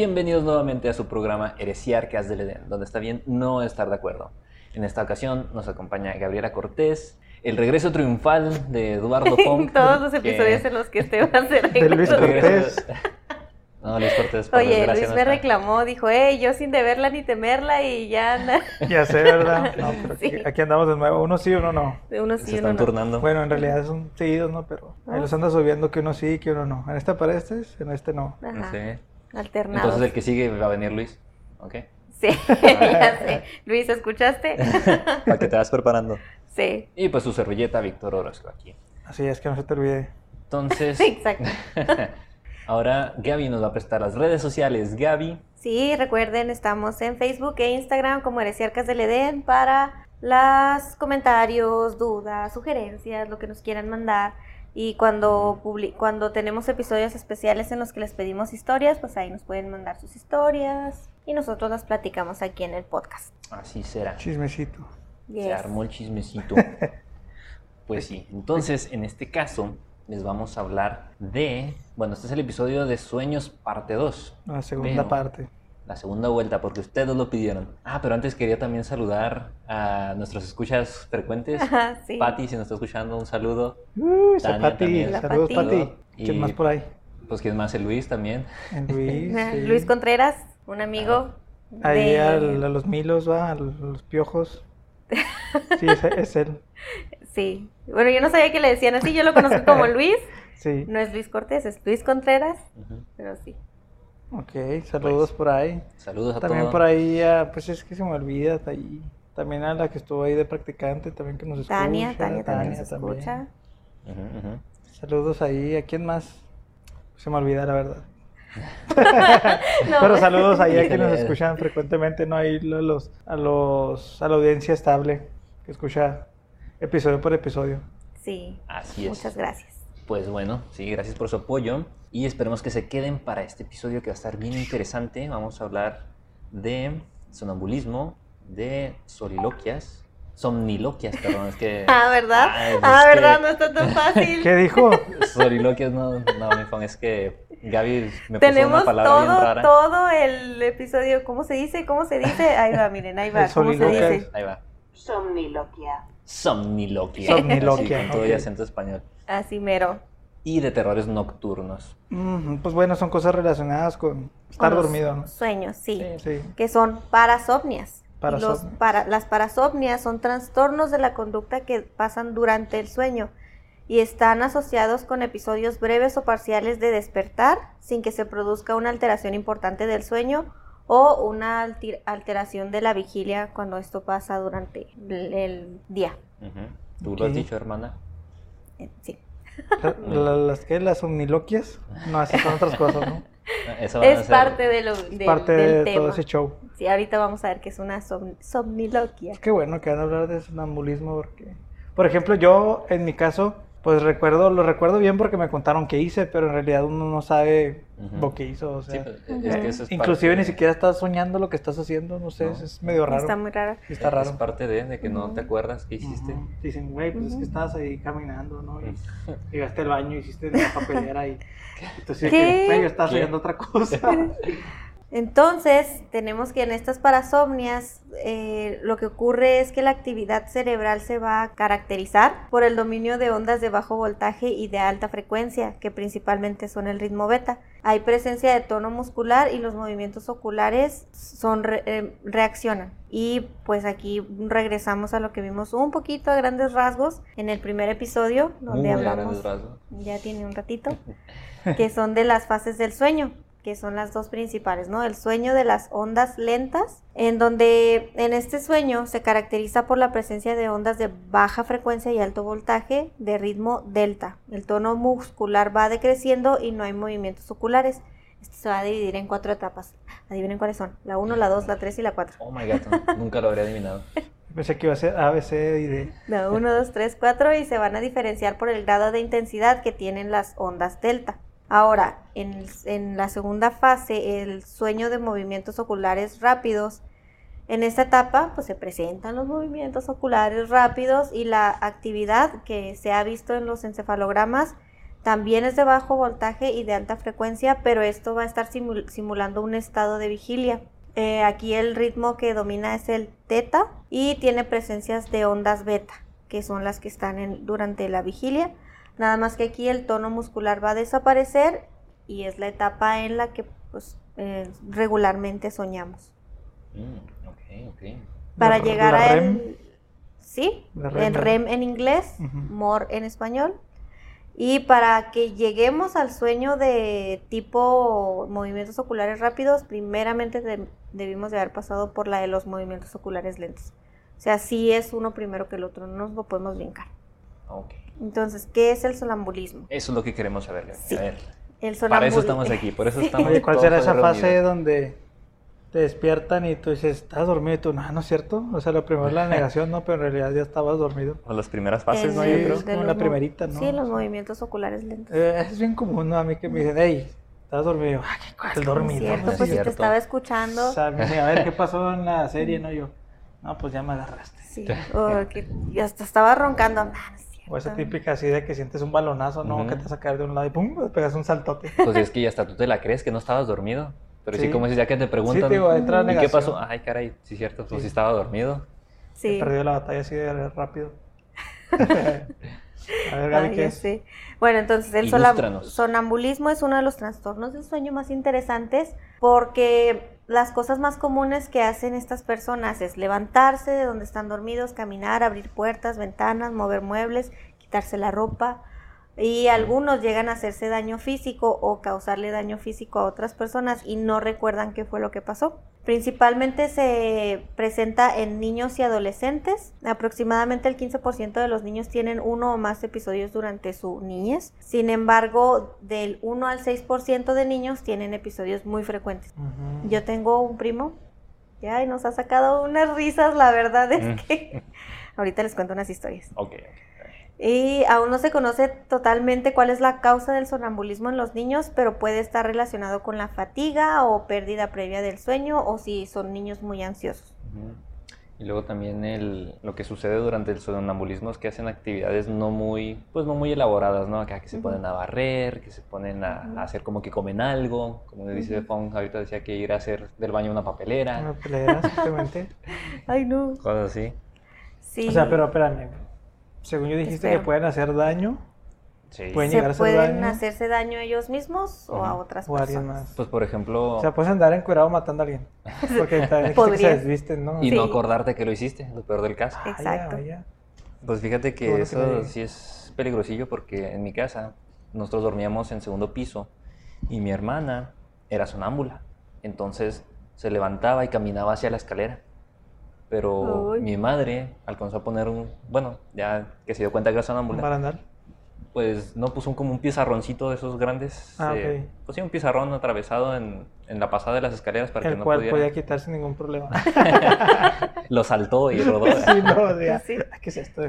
Bienvenidos nuevamente a su programa Heresiarcas del Edén, donde está bien no estar de acuerdo. En esta ocasión nos acompaña Gabriela Cortés, el regreso triunfal de Eduardo Funk. Todos los episodios en los que Esteban se De Luis Cortés. No, Luis Cortés, por Oye, desgracia, Luis no me está. reclamó, dijo, hey, yo sin deberla ni temerla y ya anda. Ya sé, ¿verdad? No, pero aquí, Sí. aquí andamos de nuevo. Uno sí, uno no. De uno Se sí, uno están no. turnando. Bueno, en realidad son seguidos, ¿no? Pero ahí los anda subiendo que uno sí, que uno no. En este apareces, en este no. Ajá, Sí. Alternados. Entonces el que sigue va a venir Luis. ¿Ok? Sí, ya sé. Luis, ¿escuchaste? Para que te vas preparando. sí, Y pues su servilleta, Víctor Orozco aquí. Así es que no se te olvide. Entonces, exacto. ahora Gaby nos va a prestar las redes sociales. Gaby, Sí, recuerden, estamos en Facebook e Instagram como Heresiarcas del Edén para los comentarios, dudas, sugerencias, lo que nos quieran mandar. Y cuando, cuando tenemos episodios especiales en los que les pedimos historias, pues ahí nos pueden mandar sus historias y nosotros las platicamos aquí en el podcast. así será. Chismecito. Se armó el chismecito. Pues sí, entonces en este caso les vamos a hablar de, bueno, este es el episodio de Sueños parte 2, La segunda Pero- parte. La segunda vuelta, porque ustedes lo pidieron. Ah, pero antes quería también saludar a nuestros escuchas frecuentes. Ajá, sí. Patti, si nos está escuchando, un saludo. Esa Tania Pati. Saludos, Pati. Pati. Y- ¿Quién más por ahí? Pues quién más, el Luis también. Luis. sí. Luis Contreras, un amigo. Ahí de- al- a los milos, va, a los piojos. Sí, es, es él. Sí. Bueno, yo no sabía que le decían así, yo lo conozco como Luis. Sí. No es Luis Cortés, es Luis Contreras, pero sí. Ok, saludos por ahí. Saludos a También todos. por ahí, ah, pues es que se me olvida, ahí. También a la que estuvo ahí de practicante, también que nos escucha. Tania, Tania también se también. escucha. Saludos ahí, ¿a quién más? Se me olvida, la verdad. No, Pero saludos ahí a quienes nos escuchan frecuentemente, ¿no? Ahí a los, a los, a la audiencia estable que escucha episodio por episodio. Sí. Así es. Muchas gracias. Pues bueno, sí, gracias por su apoyo y esperemos que se queden para este episodio que va a estar bien interesante. Vamos a hablar de sonambulismo, de soliloquias, somniloquias, perdón, es que... Ah, ¿verdad? Ah, es ah, que- ¿verdad? No está tan fácil. ¿Qué dijo? Soliloquias, no, no, mi fan, es que Gaby me puso Tenemos una palabra bien todo, rara. todo el episodio. ¿Cómo se dice? ¿Cómo se dice? Ahí va, miren, ahí va. ¿Cómo se dice? Ahí va. Somniloquia. Somniloquia. Somniloquia, Sí, con todo y acento español. Así mero. Y de terrores nocturnos. Mm, pues bueno, son cosas relacionadas con estar Con dormido, ¿no? Sueños, sí. Sí. Que son parasomnias. Los para- las parasomnias son trastornos de la conducta que pasan durante el sueño y están asociados con episodios breves o parciales de despertar sin que se produzca una alteración importante del sueño o una alti- alteración de la vigilia cuando esto pasa durante el, el día. ¿Tú lo has dicho, hermana? Eh. La- la- ¿Las qué? ¿Las omniloquias? No, esas son otras cosas, ¿no? Eso Es ser- parte de lo, del- Parte del de todo ese show. Sí, ahorita vamos a ver qué es una som- somniloquia. Qué bueno que van a hablar de sonambulismo porque, por ejemplo, yo en mi caso, pues recuerdo, lo recuerdo bien porque me contaron qué hice, pero en realidad uno no sabe lo que hizo, o Sí, pues, es que eso es inclusive parte ni siquiera estás soñando lo que estás haciendo, no sé, No. es, es medio raro. Está muy rara. Sí, está Es raro. parte de, de que no te acuerdas qué hiciste. Ujú. Dicen, güey, pues es que estabas ahí caminando, ¿no? Y llegaste al baño, hiciste la papelera y entonces, ¿Qué? güey, yo estaba ¿Qué? soñando otra cosa. Entonces, tenemos que en estas parasomnias eh, lo que ocurre es que la actividad cerebral se va a caracterizar por el dominio de ondas de bajo voltaje y de alta frecuencia, que principalmente son el ritmo beta. Hay presencia de tono muscular y los movimientos oculares son re- eh, reaccionan. Y pues aquí regresamos a lo que vimos un poquito a grandes rasgos en el primer episodio, donde Muy hablamos ya tiene un ratito, que son de las fases del sueño, que son las dos principales, ¿no? El sueño de las ondas lentas, en donde en este sueño se caracteriza por la presencia de ondas de baja frecuencia y alto voltaje de ritmo delta. El tono muscular va decreciendo y no hay movimientos oculares. Esto se va a dividir en cuatro etapas. Adivinen cuáles son. La 1, la 2, la 3 y la 4. Oh my god, no, nunca lo habría adivinado. Pensé que iba a ser A, B, C y D. La 1, 2, 3, 4 y se van a diferenciar por el grado de intensidad que tienen las ondas delta. Ahora, en, la segunda fase, el sueño de movimientos oculares rápidos, en esta etapa pues se presentan los movimientos oculares rápidos y la actividad que se ha visto en los encefalogramas También es de bajo voltaje y de alta frecuencia, pero esto va a estar simul- simulando un estado de vigilia. Eh, aquí el ritmo que domina es el teta y tiene presencias de ondas beta, que son las que están durante la vigilia. Nada más que aquí el tono muscular va a desaparecer y es la etapa en la que pues, eh, regularmente soñamos. Mm. Para La- llegar la a REM. él, sí, La REM. REM en inglés. MOR en español. Y para que lleguemos al sueño de tipo movimientos oculares rápidos, primeramente de- debimos de haber pasado por la de los movimientos oculares lentos. O sea, sí es uno primero que el otro, no nos lo podemos brincar. Ok. Entonces, ¿qué es el sonambulismo? Eso es lo que queremos saber. Gaby. Sí. A ver, El para eso estamos aquí, por eso estamos Oye, ¿cuál será esa reunidos. fase donde te despiertan y tú dices, estás dormido y tú, no, no es cierto? O sea, lo primero es la negación, no, pero en realidad ya estabas dormido. O las primeras fases, ¿no? sí, Yo creo. es como la primerita, ¿no? Sí, los O sea, movimientos oculares lentos. Eh, es bien común, ¿no? A mí que me dicen, hey, estás dormido. Ah, ¿qué cuál dormido? Es cierto, no es pues si te cierto. estaba escuchando. O sea, a ver, ¿qué pasó en la serie? No, yo, no, pues ya me agarraste. Sí, o que y hasta estaba roncando. O esa típica así de que sientes un balonazo, ¿no? Que te vas a caer de un lado y pum, te pegas un saltote. Pues es que ya hasta tú te la crees que no estabas dormido. Pero sí, Sí. como dices, ya que te preguntan, Sí, te digo, entra ¿y qué pasó? Ay, caray, sí, cierto, pues Sí. estaba dormido. Sí. He perdido la batalla así de rápido. a ver, Gaby, Ay, ¿qué es? Bueno, entonces el Ilústranos. sonambulismo es uno de los trastornos del sueño más interesantes porque las cosas más comunes que hacen estas personas es levantarse de donde están dormidos, caminar, abrir puertas, ventanas, mover muebles, quitarse la ropa y algunos llegan a hacerse daño físico o causarle daño físico a otras personas y no recuerdan qué fue lo que pasó. Principalmente se presenta en niños y adolescentes. Aproximadamente el 15% de los niños tienen uno o más episodios durante su niñez. Sin embargo, del 1 al 6% de niños tienen episodios muy frecuentes. Yo tengo un primo, ya, y nos ha sacado unas risas, la verdad es Mm. que... Ahorita les cuento unas historias. Ok, Y aún no se conoce totalmente cuál es la causa del sonambulismo en los niños, pero puede estar relacionado con la fatiga o pérdida previa del sueño o si son niños muy ansiosos. Y luego también el, lo que sucede durante el sonambulismo es que hacen actividades no muy, pues no muy elaboradas, ¿no? Acá que se ponen a barrer, que se ponen a, hacer como que comen algo, como dice. Fong, ahorita decía que ir a hacer del baño una papelera, Una pelea, simplemente. Ay, no. cosas así. Sí. O sea, pero espérame. Según yo dijiste que pueden hacer daño Sí. Pueden ¿Se llegar a hacer pueden daño. hacerse daño a ellos mismos o a otras o personas? más. Pues por ejemplo, O sea, puedes andar encuerado matando a alguien. Porque que se Podrías. desvisten, ¿no? y no acordarte que lo hiciste, lo peor del caso. Exacto. Pues fíjate que bueno eso sí es peligrosillo porque en mi casa nosotros dormíamos en segundo piso y mi hermana era sonámbula. Entonces se levantaba y caminaba hacia la escalera. Pero mi madre alcanzó a poner un, bueno, ya que se dio cuenta que era sonámbula, barandal. pues no puso un, como un pizarroncito de esos grandes. Ah, eh, ok. Pues sí, un pizarrón atravesado en, en la pasada de las escaleras para que El no cual pudiera. podía quitarse sin ningún problema. Lo saltó y rodó. sí, no, o sea, Sí. ¿qué es esto?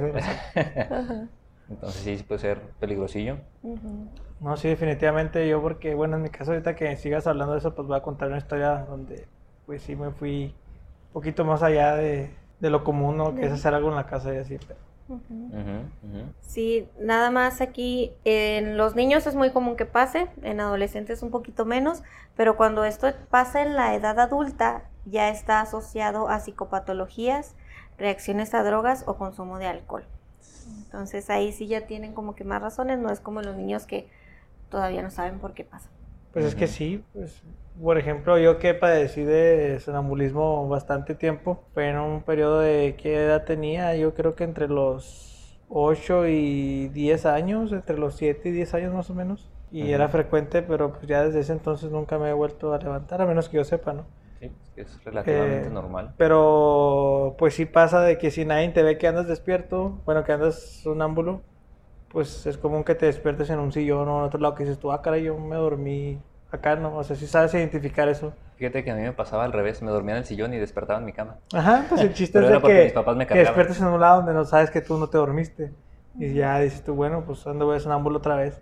Entonces sí, puede ser peligrosillo. No, sí, definitivamente yo porque, bueno, en mi caso ahorita que sigas hablando de eso, pues voy a contar una historia donde, pues sí me fui poquito más allá de, de lo común, ¿no? Que es hacer algo en la casa y así. pero-. Sí, nada más aquí en los niños es muy común que pase, en adolescentes un poquito menos, pero cuando esto pasa en la edad adulta ya está asociado a psicopatologías, reacciones a drogas o consumo de alcohol. Entonces ahí sí ya tienen como que más razones, no es como los niños que todavía no saben por qué pasa. Pues es que sí, pues, por ejemplo, yo que padecí de sonambulismo bastante tiempo, fue en un periodo de qué edad tenía, yo creo que entre los 8 y 10 años, entre los 7 y 10 años más o menos. Y era frecuente, pero pues ya desde ese entonces nunca me he vuelto a levantar, a menos que yo sepa, ¿no? Sí, es relativamente Eh, normal. Pero pues sí pasa de que si nadie te ve que andas despierto, bueno, que andas sonámbulo, pues es común que te despiertes en un sillón o en otro lado que dices tú, ah, caray, yo me dormí acá, ¿no? O sea, si sabes identificar eso. Fíjate que a mí me pasaba al revés, me dormía en el sillón y despertaba en mi cama. Ajá, pues el chiste es de que, mis papás me que despiertes en un lado donde no sabes que tú no te dormiste. Y ya dices tú, bueno, pues ando voy a sonámbulo otra vez.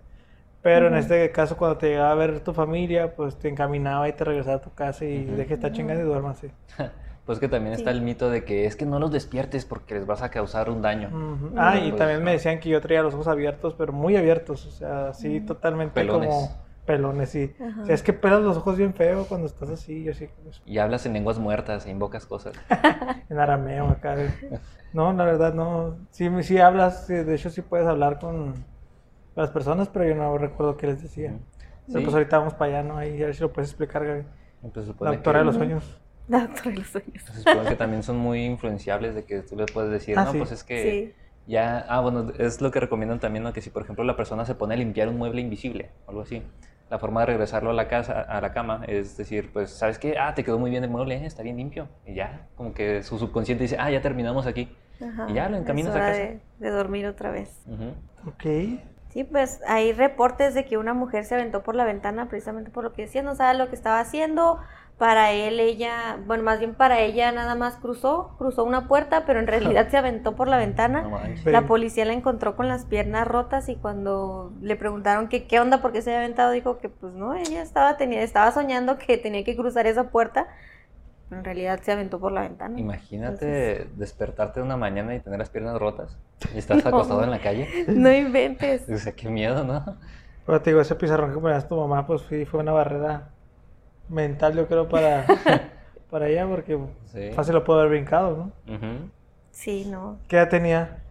Pero en Ujú. este caso, cuando te llegaba a ver tu familia, pues te encaminaba y te regresaba a tu casa y Ujú. deje esta chingada y duérmase. Pues que también está Sí. el mito de que es que no los despiertes porque les vas a causar un daño. Ujú. Ah, y Pues, también me no. decían que yo traía los ojos abiertos, pero muy abiertos, o sea, sí, totalmente Pelones. como pelones, sí. Ajá. O sea, es que pelas los ojos bien feo cuando estás así, yo sí, pues, Y hablas en lenguas muertas e invocas cosas. en arameo acá. No, la verdad no. Sí, sí hablas, sí, de hecho sí puedes hablar con las personas, pero yo no recuerdo qué les decía. Pero Sí. pues ahorita vamos para allá, ¿no? Ahí a ver si lo puedes explicar, Gaby. Pues La doctora que- de los sueños. La doctora de los sueños. Se supone que también son muy influenciables de que tú le puedes decir, Ah, no, sí. pues es que Sí. ya, ah, bueno, es lo que recomiendan también, ¿no? Que si, por ejemplo, la persona se pone a limpiar un mueble invisible o algo así, la forma de regresarlo a la casa, a la cama, es decir, pues, ¿sabes qué? Ah, te quedó muy bien el mueble, eh, está bien limpio. Y ya, como que su subconsciente dice, ah, ya terminamos aquí. Ajá. Y ya lo encaminas a casa. De, de dormir otra vez. Ujú. Ok. Sí, pues hay reportes de que una mujer se aventó por la ventana precisamente por lo que decía, no sabe lo que estaba haciendo. Para él, ella, bueno, más bien para ella nada más cruzó, cruzó una puerta, pero en realidad se aventó por la ventana. No. La policía la encontró con las piernas rotas y cuando le preguntaron que qué onda, por qué se había aventado, dijo que pues no, ella estaba, tenía, estaba soñando que tenía que cruzar esa puerta, pero en realidad se aventó por la ventana. Imagínate despertarte una mañana y tener las piernas rotas y estás No. acostado en la calle. No inventes. O sea, qué miedo, ¿no? Pero te digo, ese pizarrón que ponías tu mamá, pues sí, fue una barrera mental, yo creo, para, para ella, porque Sí. fácil lo pudo haber brincado, ¿no? Sí, no. ¿Qué edad tenía?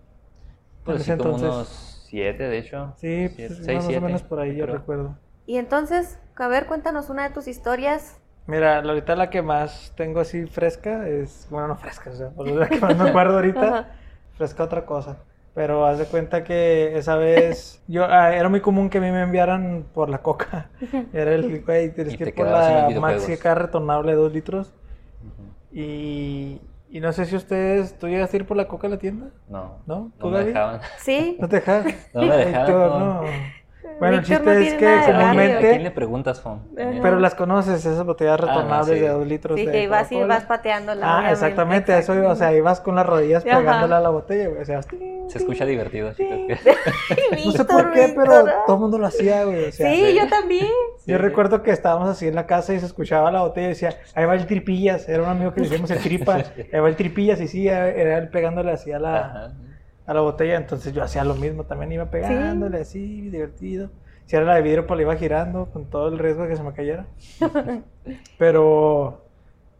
Pues sí, como entonces. unos siete, de hecho. Sí, Siete- pues, seis, más o siete, menos por ahí, yo creo. recuerdo. Y entonces, a ver, cuéntanos una de tus historias. Mira, la- ahorita la que más tengo así fresca es, bueno, no fresca, o sea, por la que más me acuerdo ahorita, fresca otra cosa. Pero haz de cuenta que esa vez, yo, ah, era muy común que a mí me enviaran por la coca. Era el, güey, tienes que ir por la maxi acá retornable de dos litros. Ujú. Y, y no sé si ustedes, ¿tú llegaste a ir por la coca a la tienda? No, ¿No? ¿Tú, no me dejaban. Sí, ¿No te dejaban? No me dejaban, no. Bueno, el chiste no es que barrio. ¿A quién comúnmente, le preguntas, Fon? Pero las conoces, esas botellas Ah, retornables sí. de dos litros sí, de que ibas y vas pateándola. Ah, obviamente, exactamente, a eso iba, o sea, ibas con las rodillas Ajá. pegándole a la botella, güey, o sea, Se escucha divertido, chicos. no sé por qué, pero todo el mundo lo hacía, güey, o sea, Sí, yo también. Sí. yo recuerdo que estábamos así en la casa y se escuchaba la botella y decía, ahí va el tripillas, era un amigo que le decíamos el tripa, ahí va el tripillas y sí, era él pegándole así a la, Ajá. A la botella, entonces yo hacía lo mismo, también iba pegándole así, divertido. Si era la de vidrio, pues la iba girando con todo el riesgo de que se me cayera. Pero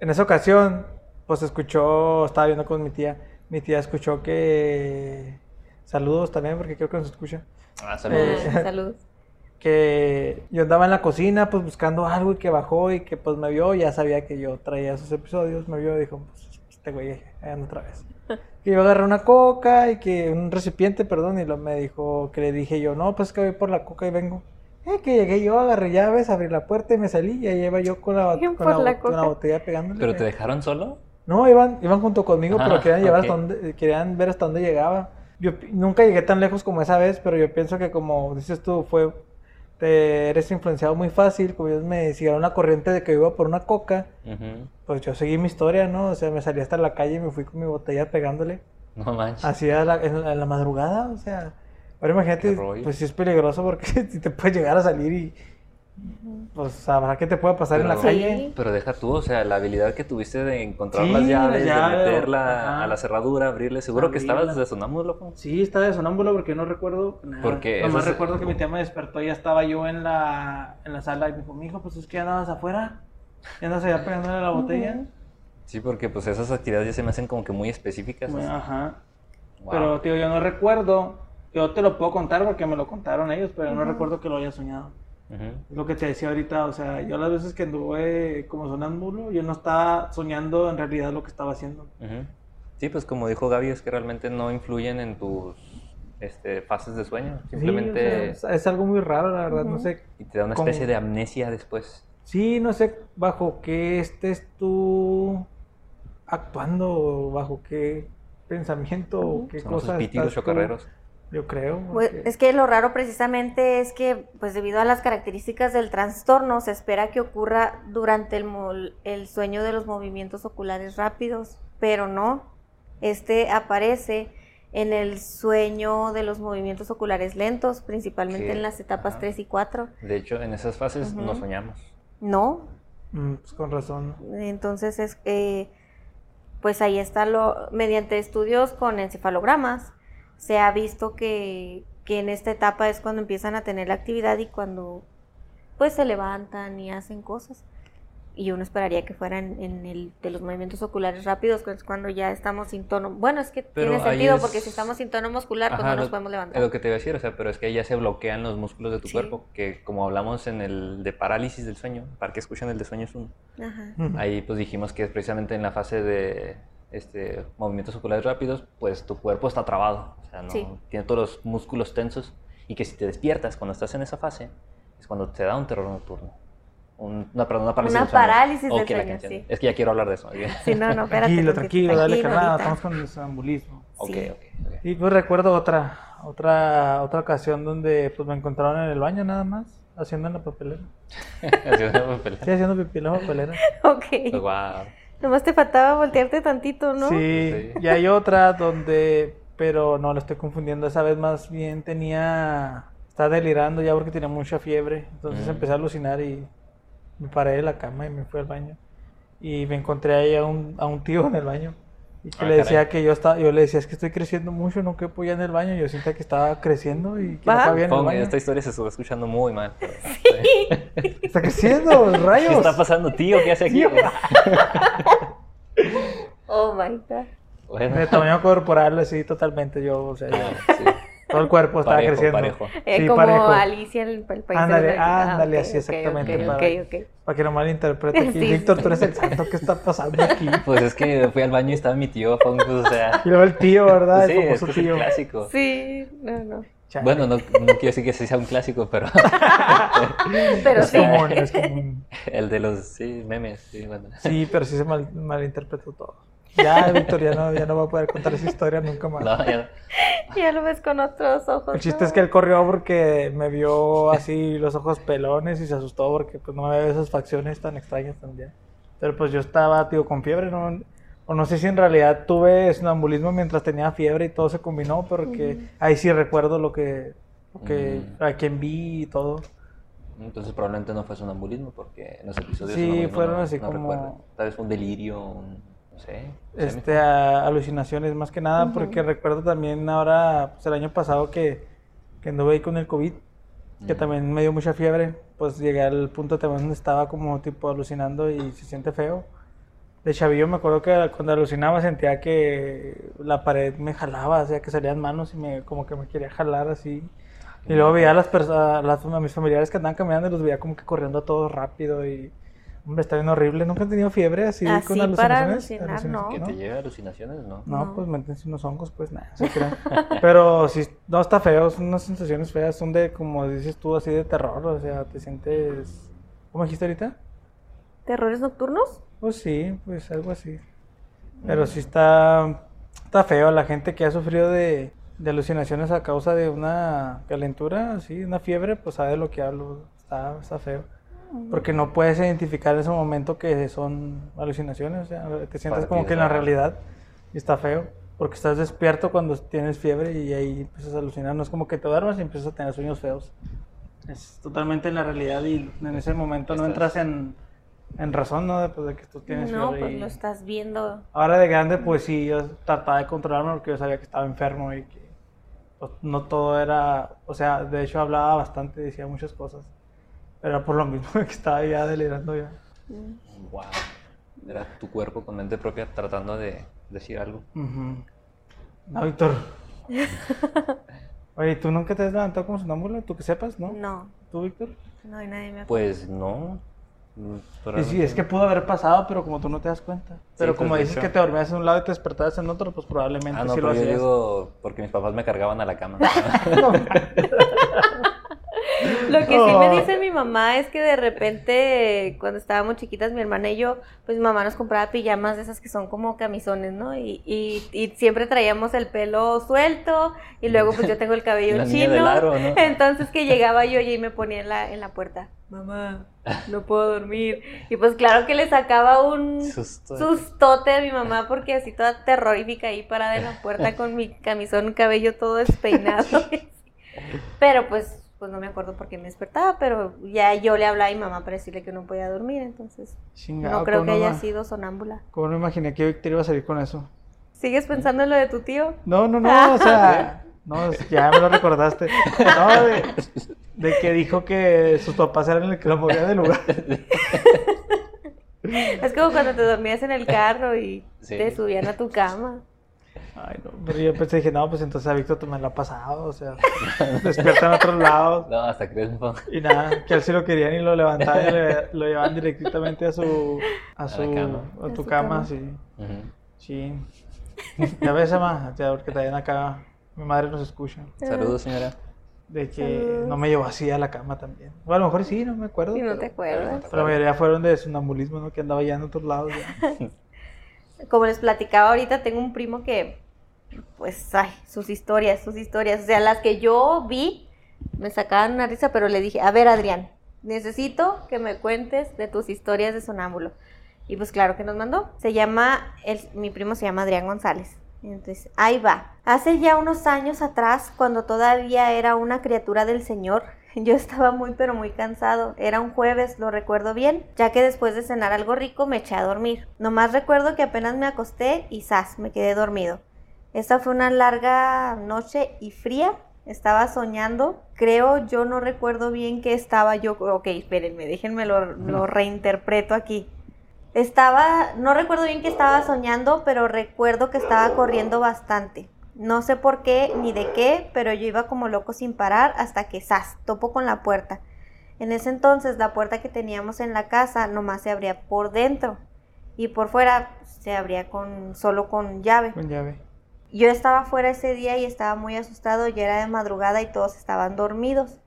en esa ocasión, pues escuchó, estaba viendo con mi tía, mi tía escuchó que... Saludos también, porque creo que nos escucha. Ah, saludos. Eh, Saludos. Que yo andaba en la cocina, pues buscando algo y que bajó y que pues me vio, ya sabía que yo traía esos episodios, me vio y dijo, pues este güey anda otra vez. Que yo agarré una coca y que un recipiente, perdón, y lo me dijo que le dije yo, no, pues que voy por la coca y vengo. Eh, que llegué yo, agarré llaves, abrí la puerta y me salí y ahí iba yo con la, Bien con por la, la con la coca. botella pegándole. ¿Pero te dejaron solo? No, iban, iban junto conmigo, pero Ah, querían llevar hasta donde, querían ver hasta dónde llegaba. Yo nunca llegué tan lejos como esa vez, pero yo pienso que como dices tú, fue, te eres influenciado muy fácil, como ellos me siguieron la corriente de que iba por una coca, pues yo seguí mi historia, ¿no? O sea, me salí hasta la calle y me fui con mi botella pegándole, No manches. así a la, en, la, en la madrugada, o sea, ahora imagínate, pues sí es peligroso porque te puedes llegar a salir y, pues sabrá qué te puede pasar en la calle. Sí. Pero deja tú, o sea, la habilidad que tuviste de encontrar Sí, las llaves, de meterla ajá. a la cerradura, abrirle. Seguro que estabas de sonámbulo. Sí, estaba de sonámbulo porque no recuerdo nada. Porque Nomás es- recuerdo que mi tía me despertó y ya estaba yo en la, en la sala y me dijo, mijo, pues es que ya andabas afuera. Ya andas allá pegándole la botella. Sí, porque pues esas actividades ya se me hacen como que muy específicas. Bueno, ajá. Wow. Pero, tío, yo no recuerdo. Yo te lo puedo contar porque me lo contaron ellos, pero no recuerdo que lo haya soñado. Lo que te decía ahorita, o sea, yo las veces que anduve como sonámbulo, yo no estaba soñando en realidad lo que estaba haciendo. Sí, pues como dijo Gaby, es que realmente no influyen en tus este, fases de sueño. Sí, Simplemente o sea, es, es algo muy raro, la verdad, no sé. y te da una especie de amnesia después. Sí, no sé bajo qué estés tú actuando, o bajo qué pensamiento, o qué cosas. pitidos estás tú- chocarreros. Yo creo. Pues, porque- es que lo raro precisamente es que, pues debido a las características del trastorno, se espera que ocurra durante el, sueño de los movimientos oculares rápidos, pero no. Este aparece en el sueño de los movimientos oculares lentos, principalmente Sí, en las etapas ajá. 3 y 4. De hecho, en esas fases no soñamos. No, Mm, pues con razón. entonces es eh, pues ahí está lo, mediante estudios con encefalogramas, se ha visto que, que en esta etapa es cuando empiezan a tener la actividad y cuando pues se levantan y hacen cosas. Y uno esperaría que fueran en el de los movimientos oculares rápidos, que es cuando ya estamos sin tono. Bueno, es que Pero tiene sentido es- porque si estamos sin tono muscular, pues no nos podemos Es levantar. lo que te iba a decir, o sea, pero es que ahí ya se bloquean los músculos de tu Sí. cuerpo, que como hablamos en el de parálisis del sueño, para que escuchen el de sueño es uno. Ajá. Ahí pues dijimos que es precisamente en la fase de este, movimientos oculares rápidos, pues tu cuerpo está trabado, o sea, no, Sí. tiene todos los músculos tensos y que si te despiertas cuando estás en esa fase, es cuando te da un terror nocturno. Un- una, perdón, una parálisis Una del sueño. parálisis del sueño, entiende. sí. Es que ya quiero hablar de eso. Sí, no, no, espérate. Tranquilo, tranquilo, dale ahorita. estamos con el sonambulismo. ok, Sí. ok, ok. Y pues recuerdo otra, otra, otra ocasión donde pues me encontraron en el baño nada más, haciendo en la papelera. Haciendo una papelera. Sí, haciendo pipí en la papelera. Ok. Guau. Nomás te faltaba voltearte tantito, ¿no? Sí, Sí. y hay otra donde, pero no, la estoy confundiendo, esa vez más bien tenía, estaba delirando ya porque tenía mucha fiebre, entonces Mm. empecé a alucinar y me paré de la cama y me fui al baño. Y me encontré ahí a un, a un tío en el baño. Y que Ah, le decía caray. que yo estaba, yo le decía, es que estoy creciendo mucho, no quepo ya en el baño. Yo sentía que estaba creciendo y que no Va. cabía en el baño. esta historia se está escuchando muy mal. pero- Está creciendo, ¿Qué rayos. está pasando, tío? ¿Qué hace aquí? Oh my god. Bueno. De tamaño corporal, así totalmente yo, o sea, yo- Ah, sí. Todo el cuerpo estaba Parejo, creciendo. parejo. Eh, Sí, como parejo. Alicia en el, el país de Ándale, maravillas. ándale, Ah, así ok, exactamente, Ok, para- ok, ok. Para que no malinterprete aquí. Sí, Víctor, sí. tú eres el santo, ¿qué está pasando aquí? Pues es que fui al baño y estaba mi tío, Pong, pues, o sea. Y luego el tío, ¿verdad? Sí, el es famoso que es el tío. clásico. Sí, no, no. Chale. Bueno, no, no quiero decir que sea un clásico, pero Pero es sí. común, es común. el de los sí, memes. Sí, bueno. Sí, pero sí se mal, malinterpretó todo. Ya, Víctor, ya no, ya no va a poder contar esa historia nunca más. No, ya- Ya lo ves con otros ojos. El chiste ¿no? es que él corrió porque me vio así los ojos pelones y se asustó porque pues no me había esas facciones tan extrañas también. Pero pues yo estaba, tío, con fiebre, ¿no? O no sé si en realidad tuve sonambulismo mientras tenía fiebre y todo se combinó, porque ahí sí recuerdo lo que, lo que Mm. a quien vi y todo. Entonces probablemente no fue sonambulismo porque en los episodios Sí, fueron no- así no como- recuerdo. Tal vez fue un delirio, un, sé, Este, a- alucinaciones más que nada, Ujú. porque recuerdo también ahora, pues el año pasado que, que anduve ahí con el COVID, que Mm. también me dio mucha fiebre, pues llegué al punto también donde estaba como tipo alucinando y se siente feo. De chavillo me acuerdo que cuando alucinaba sentía que la pared me jalaba, o sea, que salían manos y me como que me quería jalar así. Y luego veía a las personas, a mis familiares que andaban caminando y los veía como que corriendo a todos rápido y hombre, está bien horrible. Nunca he tenido fiebre así, Así con para alucinaciones. alucinar, no. Que te lleve alucinaciones, ¿no? No, No. pues métense unos hongos, pues nada, se crean. Pero sí, no está feo, son unas sensaciones feas, son de, como dices tú, así de terror, o sea, te sientes... ¿Cómo dijiste ahorita? ¿Terrores nocturnos? Pues sí, pues algo así. Pero sí está, está feo, la gente que ha sufrido de, de alucinaciones a causa de una calentura, así, una fiebre, pues sabe de lo que hablo, está, está feo. Porque no puedes identificar en ese momento que son alucinaciones, o sea, te sientes como que en la real. realidad y está feo. Porque estás despierto cuando tienes fiebre y ahí empiezas a alucinar. No es como que te duermas y empiezas a tener sueños feos. Es totalmente en la realidad y en ese momento no entras en, en razón, ¿no? Después de que tú tienes No, fiebre. pues y- lo estás viendo. Ahora de grande, pues sí, yo trataba de controlarme porque yo sabía que estaba enfermo y que pues, no todo era, o sea, de hecho hablaba bastante, decía muchas cosas. Pero era por lo mismo que estaba ya delirando ya. Wow. Era tu cuerpo con mente propia tratando de decir algo. No, Víctor. Oye, ¿tú nunca te has levantado como sonámbulo? ¿Tú que sepas, no? No, ¿Tú, Víctor? no hay nadie me acuerda. Pues no. Y sí, es que pudo haber pasado, pero como tú no te das cuenta. Pero pues, como dices que te dormías en un lado y te despertabas en otro, pues probablemente Ah, no, sí lo pero yo hacías. digo porque mis papás me cargaban a la cama. Lo que sí me Oh. dice mi mamá es que de repente, cuando estábamos chiquitas, mi hermana y yo, pues mi mamá nos compraba pijamas de esas que son como camisones, ¿no? Y, y, y siempre traíamos el pelo suelto y luego pues yo tengo el cabello La niña chino. del aro, ¿no? Entonces que llegaba yo y me ponía en la, en la puerta, mamá, no puedo dormir. Y pues claro que le sacaba un Susto. sustote a mi mamá porque así toda terrorífica ahí parada en la puerta con mi camisón, cabello todo despeinado. Pero pues pues no me acuerdo por qué me despertaba, pero ya yo le hablaba a mi mamá para decirle que no podía dormir, entonces Chingado, no creo que ¿cómo haya sido sonámbula. ¿Cómo no imaginé que Víctor iba a salir con eso? ¿Sigues pensando en lo de tu tío? No, no, no, o sea, no, ya me lo recordaste. No, de, de que dijo que sus papás eran el que lo movía del lugar. Es como cuando te dormías en el carro y Sí. te subían a tu cama. Ay, no, pero yo pensé, dije, no, pues entonces a Víctor me lo ha pasado, o sea, despierta en otros lados. No, hasta poco. Y nada, que él sí lo querían y lo levantaban y le- lo llevaban directamente a su, a su, cama. a A tu su cama, cama. sí. Ujú. Sí. Ya ves, Emma, ya, porque también acá mi madre nos escucha. Saludos, señora. De que Saludos. no me llevó así a la cama también. O a lo mejor sí, no me acuerdo. Y no pero- te acuerdas. Pero la mayoría fueron de sonambulismo, ¿no? Que andaba ya en otros lados. ya. Como les platicaba ahorita, tengo un primo que, pues, ay, sus historias, sus historias. O sea, las que yo vi me sacaban una risa, pero le dije, a ver, Adrián, necesito que me cuentes de tus historias de sonámbulo. Y pues claro que nos mandó. Se llama, el, mi primo se llama Adrián González. Entonces, ahí va. Hace ya unos años atrás, cuando todavía era una criatura del Señor, yo estaba muy pero muy cansado. Era un jueves, lo recuerdo bien, ya que después de cenar algo rico me eché a dormir. Nomás recuerdo que apenas me acosté y zas, me quedé dormido. Esta fue una larga noche y fría. Estaba soñando. Creo, yo no recuerdo bien qué estaba yo. Ok, espérenme, déjenme lo, lo reinterpreto aquí. Estaba, no recuerdo bien que estaba soñando, pero recuerdo que estaba corriendo bastante. No sé por qué ni de qué, pero yo iba como loco sin parar hasta que ¡zas! topo con la puerta. En ese entonces la puerta que teníamos en la casa nomás se abría por dentro y por fuera se abría con solo con llave. Con llave. Yo estaba fuera ese día y estaba muy asustado, ya era de madrugada y todos estaban dormidos.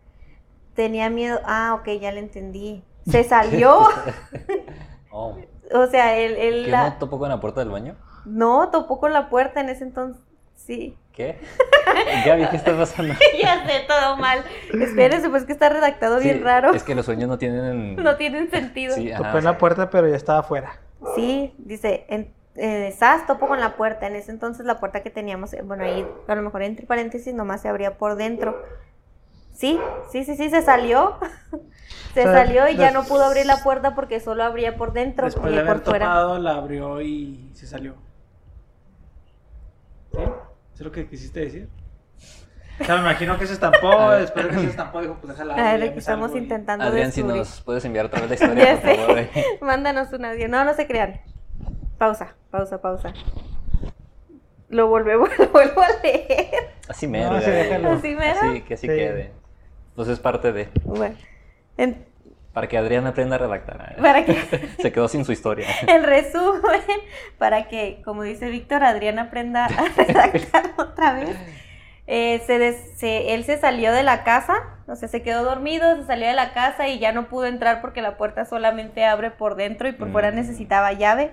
Tenía miedo, ah, ok, ya le entendí. Se salió, Oh, o sea, él, él ¿Qué la- no topó con la puerta del baño? no topó con la puerta en ese entonces. Sí, ¿Qué? Gaby, ¿qué está pasando? ya sé, todo mal. Espérense, pues que está redactado bien raro. Es que los sueños no tienen. No tienen sentido. Sí, ajá, Topé la puerta, pero ya estaba afuera. Sí, dice, en, eh, Sas topo con la puerta. En ese entonces la puerta que teníamos, eh, bueno, ahí a lo mejor entre paréntesis nomás se abría por dentro. Sí, sí, sí, sí, se salió. se O sea, salió y ya no pudo abrir la puerta porque solo abría por dentro Después y de por haber fuera. topado, la abrió y se salió. ¿Sí? ¿Eso es lo que quisiste decir? O sea, me imagino que se estampó, después de que se estampó, dijo, pues déjala. A ver, estamos intentando Adrián, si nos puedes enviar otra vez la historia, por favor. eh. Mándanos un audio. No, no se crean. Pausa, pausa, pausa. Lo volvemos, lo vuelvo a leer. Así mero. No, sí, Gaby. déjalo. Así mero. Así, que así Sí. quede. Pues es parte de. Bueno, en- Para que Adrián aprenda a redactar. eh. para que Se quedó sin su historia. el resumen, para que, como dice Víctor, Adrián aprenda a redactar otra vez. Eh, se des- se- él se salió de la casa, o sea, se quedó dormido, se salió de la casa y ya no pudo entrar porque la puerta solamente abre por dentro y por fuera Mm. necesitaba llave.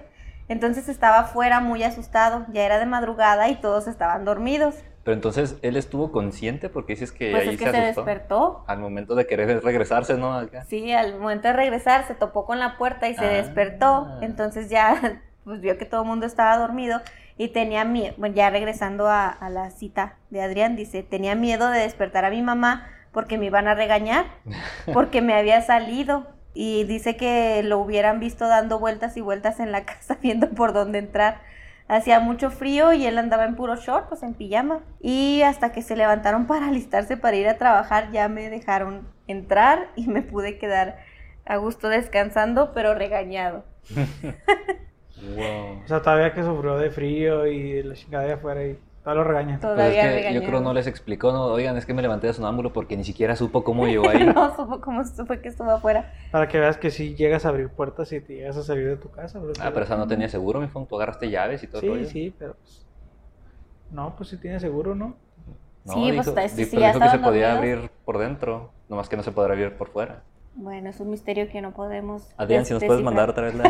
Entonces estaba fuera muy asustado, ya era de madrugada y todos estaban dormidos. Pero entonces él estuvo consciente porque dices que Pues ahí es que se se asustó. despertó. Al momento de querer regresarse, ¿no? Acá. Sí, al momento de regresar se topó con la puerta y se Ah. despertó. Entonces ya pues vio que todo el mundo estaba dormido y tenía miedo, bueno, ya regresando a, a la cita de Adrián, dice, tenía miedo de despertar a mi mamá porque me iban a regañar, porque me había salido. Y dice que lo hubieran visto dando vueltas y vueltas en la casa viendo por dónde entrar. Hacía mucho frío y él andaba en puro short, pues en pijama. Y hasta que se levantaron para alistarse para ir a trabajar, ya me dejaron entrar y me pude quedar a gusto descansando, pero regañado. Wow. O sea, todavía que sufrió de frío y la chingada de afuera y todo lo regaña. Pues es Todavía que yo creo no les explicó, no, oigan, es que me levanté de sonámbulo porque ni siquiera supo cómo llegó ahí. no supo cómo fue que estuvo afuera. Para que veas que si llegas a abrir puertas y te llegas a salir de tu casa. bro. Ah, pero esa no tenía seguro, mi phone. Tú agarraste llaves y todo el Sí, sí, pero... pues, No, pues sí tiene seguro, ¿no? No, Sí, pues, dijo, sí, sí, ya dijo que se podía abrir por dentro, nomás que no se podrá abrir por fuera. Bueno, es un misterio que no podemos. Adrián, si nos puedes mandar otra vez la,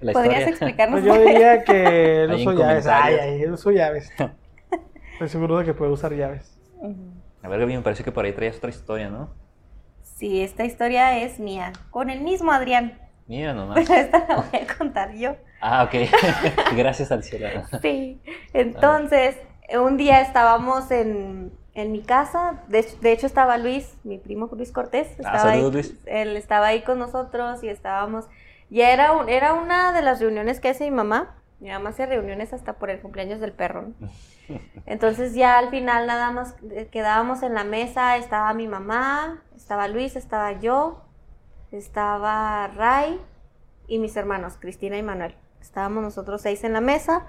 la ¿Podrías historia. explicarnos? Pues yo diría que en usó llaves. Ay, ay, él usó llaves. Estoy seguro de que puede usar llaves. A ver, Gaby, me parece que por ahí traías otra historia, ¿no? Sí, esta historia es mía, con el mismo Adrián, Mira nomás. pero esta la voy a contar yo. Ah, ok. Gracias al cielo. Sí, entonces, un día estábamos en, en mi casa. De, de hecho estaba Luis, mi primo Luis Cortés. Ah, Estaba ahí, saludos, Luis. Él estaba ahí con nosotros y estábamos... Ya era, un- era una de las reuniones que hace mi mamá. Mi mamá hace reuniones hasta por el cumpleaños del perro. Entonces ya al final nada más eh, quedábamos en la mesa, estaba mi mamá, estaba Luis, estaba yo, estaba Ray y mis hermanos, Cristina y Manuel. Estábamos nosotros seis en la mesa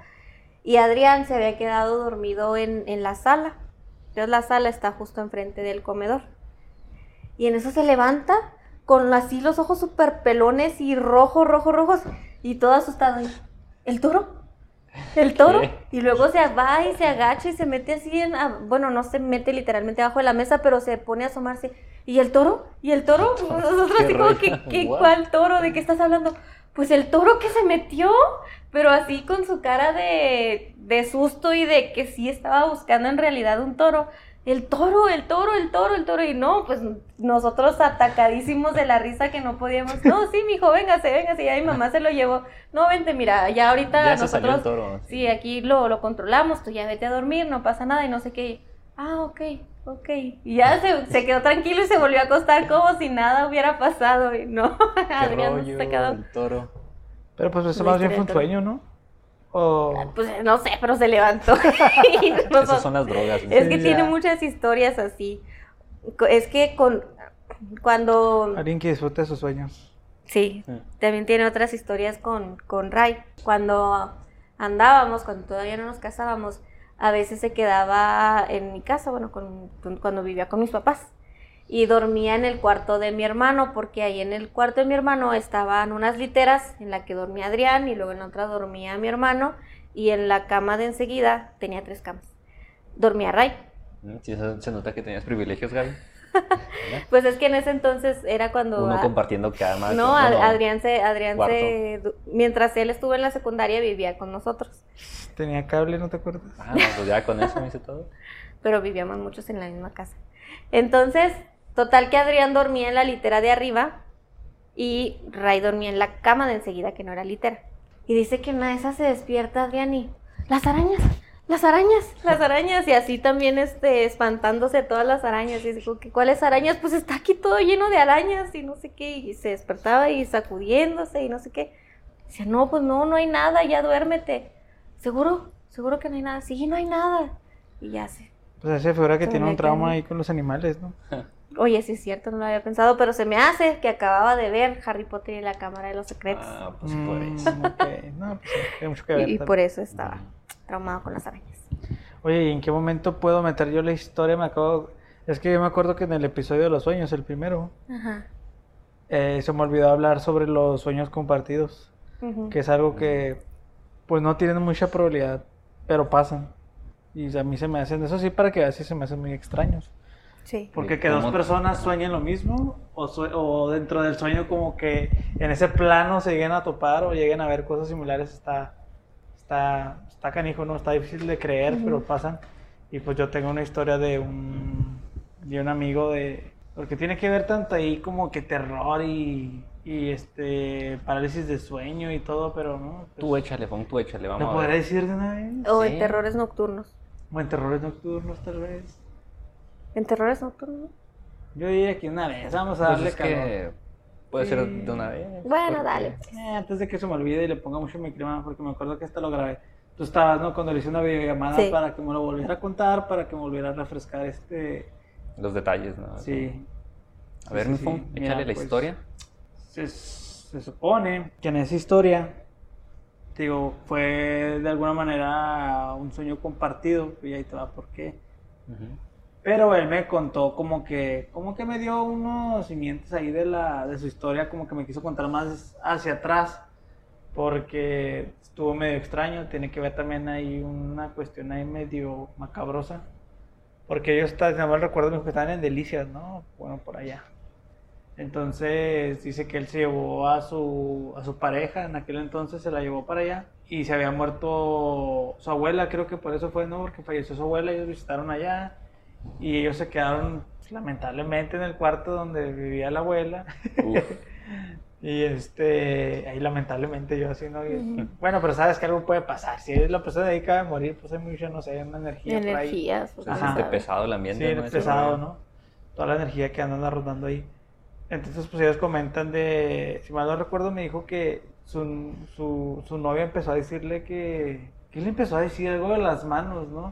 y Adrián se había quedado dormido en, en la sala. Entonces la sala está justo enfrente del comedor. Y en eso se levanta con así los ojos súper pelones y rojos, rojos, rojos. Y todo asustado. ¿El toro? ¿El toro? ¿Qué? Y luego se va y se agacha y se mete así en... a- Bueno, no se mete literalmente abajo de la mesa, pero se pone a asomarse. ¿Y el toro? ¿Y el toro? Nosotros así como que, ¿qué? ¿cuál toro? ¿De qué estás hablando? Pues el toro que se metió, pero así con su cara de, de susto y de que sí estaba buscando en realidad un toro. El toro, el toro, el toro, el toro. Y no, pues nosotros atacadísimos de la risa que no podíamos. No, sí, mijo, véngase, véngase. Y ya mi mamá se lo llevó. No, vente, mira, ya ahorita Ya se nosotros. salió el toro. Sí, aquí lo, lo controlamos, tú ya vete a dormir, no pasa nada y no sé qué. Ah, ok, ok. Y ya se, se quedó tranquilo y se volvió a acostar como si nada hubiera pasado. Y no, Adrián rollo, se quedó. el toro. Pero pues eso más bien fue un sueño, ¿no? O... Pues no sé, pero se levantó. Esas nosotros- son las drogas. Es Sí, que ya. tiene muchas historias así. Es que con cuando Alguien que disfrute de sus sueños. Sí, también tiene otras historias con, con Ray. Cuando andábamos, cuando todavía no nos casábamos, a veces se quedaba en mi casa, bueno, con- con- cuando vivía con mis papás. Y dormía en el cuarto de mi hermano, porque ahí en el cuarto de mi hermano estaban unas literas en la que dormía Adrián y luego en otra dormía mi hermano y en la cama de enseguida tenía tres camas. Dormía Ray. Mm, Sí, se, nota que tenías privilegios, Gaby. Pues es que en ese entonces era cuando... Uno a- compartiendo cama. No, Adrián se, Adrián se, du- mientras él estuvo en la secundaria vivía con nosotros, Tenía cable, ¿no te acuerdas? Ah, no, pues ya con eso me hice todo. pero vivíamos muchos en la misma casa. Entonces, total que Adrián dormía en la litera de arriba y Ray dormía en la cama de enseguida que no era litera. Y dice que una de esas se despierta Adrián y las arañas, las arañas, las arañas y así también este espantándose todas las arañas y dijo que cuáles arañas, pues está aquí todo lleno de arañas y no sé qué y se despertaba y sacudiéndose y no sé qué. Dice, "No, pues no, no hay nada, ya duérmete." ¿Seguro? ¿Seguro que no hay nada? Sí, no hay nada. Y ya se Pues esa figura que Se tiene un trauma ahí con los animales, ¿no? Oye, sí es cierto, no lo había pensado, pero se me hace que acababa de ver Harry Potter y la Cámara de los Secretos. Ah, pues por Mm, eso. No, pues tiene mucho que ver. y, por eso estaba traumado con las arañas. Oye, ¿y en qué momento puedo meter yo la historia? Me acabo... Es que yo me acuerdo que en el episodio de los sueños, el primero, Ajá. eh, se me olvidó hablar sobre los sueños compartidos, que es algo que pues no tienen mucha probabilidad, pero pasan. Y a mí se me hacen, eso sí, para que así se me hacen muy extraños. Sí. Porque que dos personas sueñen lo mismo, o, o dentro del sueño como que en ese plano se lleguen a topar o lleguen a ver cosas similares, está, está, está canijo, ¿no? Está difícil de creer, Ujú. pero pasan. Y pues yo tengo una historia de un, de un amigo de... Porque tiene que ver tanto ahí como que terror y, y este parálisis de sueño y todo, pero no. pues, Tú échale, Fon, tú échale, vamos ¿Lo a podré decir de una vez? O Sí. en terrores nocturnos. O en terrores nocturnos tal vez. ¿En terrores nocturnos? Yo diría que una vez, vamos a Pues darle es calor. que puede ser de una vez. Bueno, porque- dale. Eh, antes de que se me olvide y le ponga mucho mi clima, porque me acuerdo que hasta lo grabé. Tú estabas, ¿no? Cuando le hice una videollamada Sí. para que me lo volviera a contar, para que me volviera a refrescar este... Los detalles, ¿no? Sí. A ver, Sí, échale Mira, la pues, historia. Se, se supone que en esa historia, digo, fue de alguna manera un sueño compartido, y ahí te va por qué. Ujú. Pero él me contó como que, como que me dio unos cimientos ahí de la, de su historia, como que me quiso contar más hacia atrás, porque estuvo medio extraño, tiene que ver también ahí una cuestión ahí medio macabrosa, porque ellos, si no mal recuerdo, que estaban en Delicias, ¿no? Bueno, por allá. Entonces dice que él se llevó a su, a su pareja, en aquel entonces se la llevó para allá y se había muerto su abuela, creo que por eso fue, ¿no? Porque falleció su abuela, ellos visitaron allá y ellos se quedaron pues, lamentablemente en el cuarto donde vivía la abuela. Uf, Y este, ahí lamentablemente yo así, ¿no? Y- Ujú. Bueno, pero sabes que algo puede pasar. Si la persona dedica a morir, pues hay mucha, no sé, una energía por ahí. Energías. o Pues sea, Ajá. este pesado el Sí, ambiente. ¿no? es pesado. ¿no? Toda la energía que andan rondando ahí. Entonces, pues ellos comentan de, si mal no recuerdo, me dijo que su, su, su novia empezó a decirle que, que él empezó a decir algo de las manos, ¿no?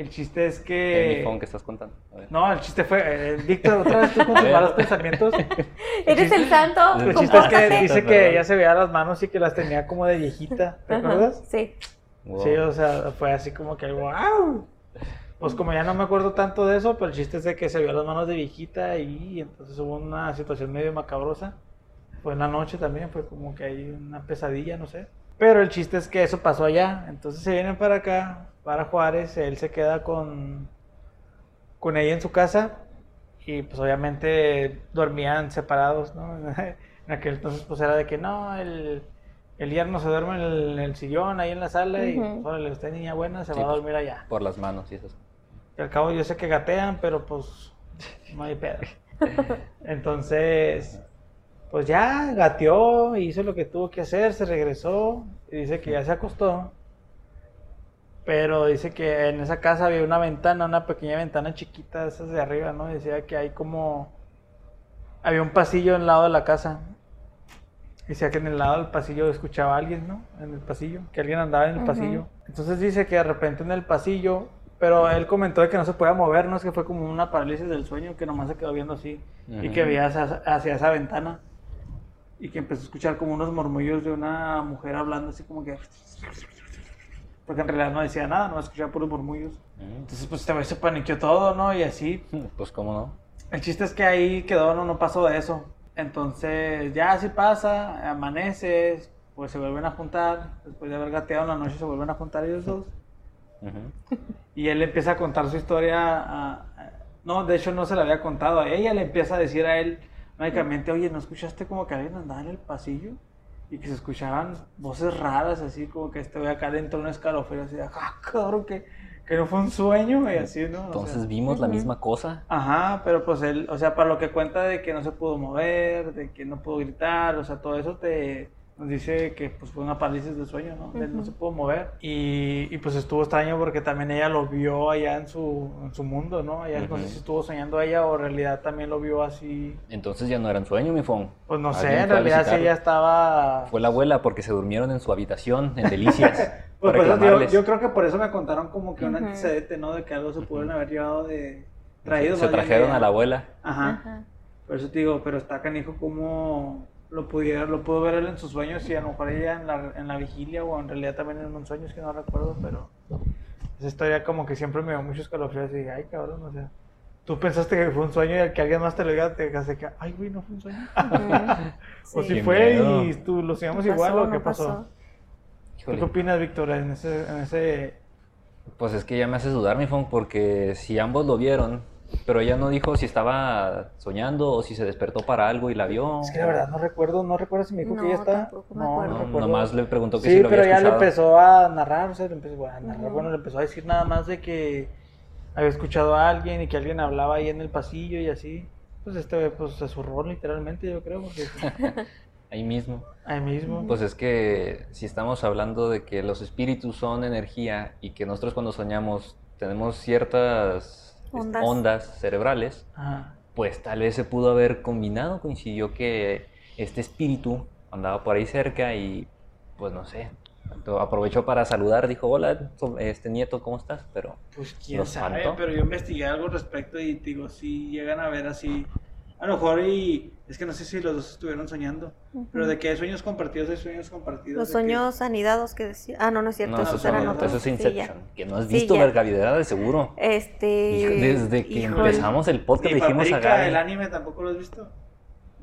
El chiste es El que... mifón que estás contando. A ver. No, el chiste fue, eh, Víctor, otra vez tú con A tus malos pensamientos. Eres el santo. El chiste es que dice que ella se veía las manos y que las tenía como de viejita, ¿te Ajá, acuerdas? Sí. Wow. Sí, o sea, fue así como que wow. Pues como ya no me acuerdo tanto de eso, pero el chiste es de que se vio las manos de viejita y entonces hubo una situación medio macabrosa. Fue en la noche también, fue como que hay una pesadilla, no sé. Pero el chiste es que eso pasó allá. Entonces se vienen para acá, para Juárez, él se queda con, con ella en su casa y pues obviamente dormían separados, ¿no? En aquel entonces pues era de que no, el, el yerno se duerme en el, en el sillón ahí en la sala y pues órale, usted niña buena se Sí, va a pues. dormir allá. Por las manos y esas. Y al cabo yo sé que gatean, pero pues no hay pedo. Entonces, pues ya gateó, hizo lo que tuvo que hacer, se regresó y dice que ya se acostó. Pero dice que en esa casa había una ventana, una pequeña ventana chiquita, esas de arriba, ¿no? Decía que hay como... Había un pasillo en el lado de la casa. Decía que en el lado del pasillo escuchaba a alguien, ¿no? En el pasillo, que alguien andaba en el pasillo. Entonces dice que de repente en el pasillo, pero él comentó de que no se podía mover, ¿no? Es que fue como una parálisis del sueño, que nomás se quedó viendo así. Y que veía hacia, hacia esa ventana. Y que empezó a escuchar como unos murmullos de una mujer hablando así como que... Porque en realidad no decía nada, no escuchaba puros murmullos. Mm. Entonces pues este güey se paniqueó todo, ¿no? Y así. Pues cómo no. El chiste es que ahí quedó, no, no pasó de eso. Entonces ya así pasa, amanece, pues se vuelven a juntar. Después de haber gateado en la noche se vuelven a juntar ellos dos. Ujú. Y él le empieza a contar su historia. a- a- no, de hecho no se la había contado a ella. Le empieza a decir a él mágicamente, oye, ¿no escuchaste como que alguien andaba en el pasillo? Y que se escuchaban voces raras, así como que este güey acá dentro de un escalofrío, así, de, ah, cabrón, que, que no fue un sueño, y así, ¿no? O Entonces sea, vimos la misma cosa. Ajá, pero pues él, o sea, para lo que cuenta de que no se pudo mover, de que no pudo gritar, o sea, todo eso te nos dice que pues fue una parálisis del sueño, ¿no? Él no se pudo mover y, y, pues estuvo extraño porque también ella lo vio allá en su, en su mundo, ¿no? Ella no sé si estuvo soñando ella o en realidad también lo vio así, Entonces ya no era un sueño, mifón. pues no sé, en a realidad sí ella estaba... Fue la abuela porque se durmieron en su habitación, en delicias. Pues, para por eso, yo, creo que por eso me contaron como que un antecedente, ¿no? De que algo se pudieron haber llevado de... Traído se bien trajeron de- a la abuela. Ajá. Ajá. Por eso te digo, pero está canijo como lo pudiera, lo pudo ver él en sus sueños y a lo mejor ella en la, en la vigilia o en realidad también en un sueño, es que no recuerdo, pero esa historia como que siempre me dio muchos escalofríos y dije, ay cabrón, o sea, tú pensaste que fue un sueño y al que alguien más te lo diga te quedaste que, ay güey, no fue un sueño. o Sí. si Qué fue miedo. y tú lo sigamos igual pasó, o qué no pasó. pasó. ¿Tú Híjole. qué opinas, Víctor, en ese, en ese... Pues es que ya me haces dudar, mifón, porque si ambos lo vieron, pero ella no dijo si estaba soñando o si se despertó para algo y la vio. Es que la verdad no recuerdo, no recuerdo si me dijo que No, ya está. tampoco me acuerdo. No, recuerdo. nomás le preguntó que sí, si lo pero había ya le empezó a narrar, o sea, le empezó a narrar, bueno, le empezó a decir nada más de que había escuchado a alguien y que alguien hablaba ahí en el pasillo y así. Pues este, pues se zurró literalmente, yo creo, porque Ahí mismo. ahí mismo. Pues es que si estamos hablando de que los espíritus son energía y que nosotros cuando soñamos tenemos ciertas Ondas. ondas cerebrales, Ajá. pues tal vez se pudo haber combinado, coincidió que este espíritu andaba por ahí cerca y pues no sé, aprovechó para saludar, dijo, hola, este nieto, ¿cómo estás? Pero Pues quién ¿Lo sabe, espantó? pero yo investigué algo al respecto y digo, si llegan a ver así, a lo mejor y es que no sé si los dos estuvieron soñando, pero de que hay sueños compartidos, hay sueños compartidos. Los de que- sueños anidados que decía. Ah, no, no es cierto. no, eso, no, otros. eso es Sí, Inception, ya. que no has Sí, visto ya. Vergavidad de seguro. Este. Desde que híjole. empezamos el podcast dijimos a Gaby, el anime tampoco lo has visto.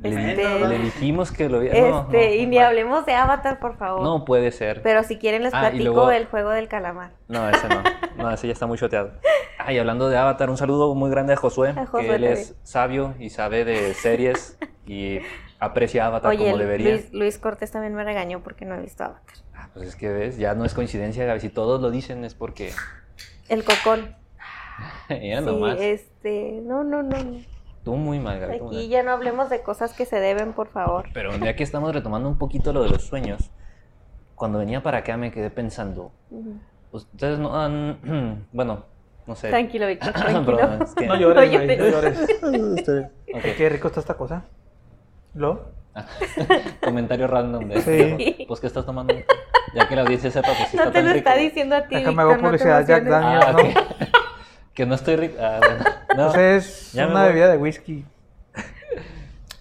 Le, Este- le dijimos que lo vi- Este, no, no, y ni hablemos de Avatar, por favor. No puede ser. Pero si quieren les Ah, platico luego- el juego del calamar. No, ese no. No, ese ya está muy choteado. Ah, y hablando de Avatar, un saludo muy grande a Josué, A Josué que él es sabio y sabe de series y aprecia Avatar Oye, como debería. Luis, Luis Cortés también me regañó porque no he visto Avatar. Ah, pues es que ves, ya no es coincidencia, Gaby. Si todos lo dicen es porque. El cocón. ya sí, nomás. este. No, no, no. no. Tú muy mal, Gaby, Aquí mal. ya no hablemos de cosas que se deben, por favor. Pero ya que estamos retomando un poquito lo de los sueños, cuando venía para acá me quedé pensando, Ujú. ustedes no han... Bueno, no sé. Tranquilo, Víctor, tranquilo. Perdón, es que... No llores, No no llores. Ok. Qué rico está esta cosa. ¿Lo? Comentario random de... Sí. Pues, ¿qué estás tomando? Ya que la audiencia sepa, pues, si No está te tan lo rico. está diciendo a ti, Déjame hago Víctor, no publicidad Jack. Daniels. Ah, ok. Que no estoy rico. Ah, bueno. No. Entonces es una bebida de whisky.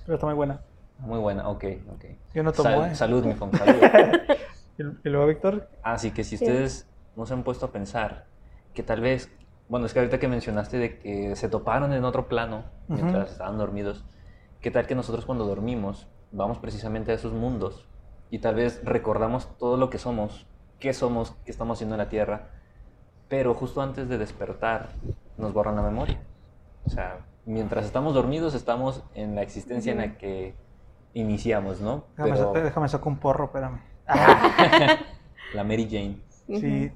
Pero está muy buena. Muy buena, ok, ok. Yo no tomo, Sal- eh. Salud, mi salud. Y luego, Víctor, Así que si Sí. ustedes no se han puesto a pensar que tal vez, bueno, es que ahorita que mencionaste de que se toparon en otro plano mientras estaban dormidos, ¿qué tal que nosotros cuando dormimos vamos precisamente a esos mundos y tal vez recordamos todo lo que somos, qué somos, qué estamos haciendo en la Tierra, pero justo antes de despertar nos borran la memoria? O sea, mientras estamos dormidos estamos en la existencia en la que iniciamos, ¿no? déjame, Pero déjame sacar un porro, espérame. la Mary Jane. Sí,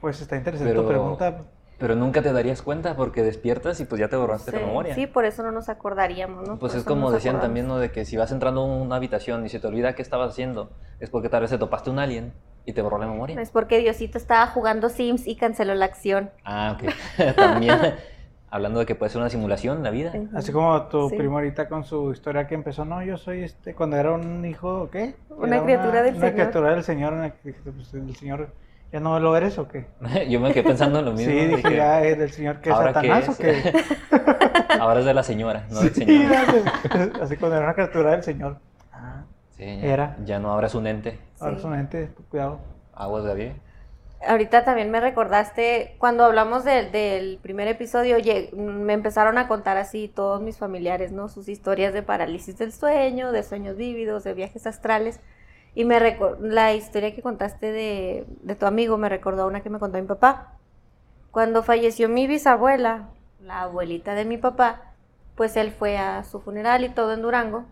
pues está interesante Pero- tu pregunta. Pero nunca te darías cuenta porque despiertas y pues ya te borraste Sí, la memoria. sí, por eso no nos acordaríamos, ¿no? Pues Por es como decían acordamos. también, ¿no? De que si vas entrando a una habitación y se te olvida qué estabas haciendo, es porque tal vez te topaste un alien y te borró la memoria. Es porque Diosito estaba jugando Sims y canceló la acción. Ah, ok. también, hablando de que puede ser una simulación la vida. Así como tu Sí. primo ahorita con su historia que empezó, no, yo soy este, cuando era un hijo, ¿qué? Una Era criatura del una Señor. criatura del Señor, pues, el Señor, ¿ya no lo eres o qué? Yo me quedé pensando en lo mismo. sí, dije, que ya es del Señor que es ¿ahora Satanás qué o qué. Ahora es de la señora, no del Sí, señor. así cuando era una criatura del Señor. Sí, ya, Era. Ya no ahora es un ente. Sí. es una gente, cuidado. Aguas Gaby. Ahorita también me recordaste, cuando hablamos de- del primer episodio, me empezaron a contar así todos mis familiares, ¿no? Sus historias de parálisis del sueño, de sueños vívidos, de viajes astrales. Y me la historia que contaste de, de tu amigo me recordó a una que me contó mi papá. Cuando falleció mi bisabuela, la abuelita de mi papá, pues él fue a su funeral y todo en Durango.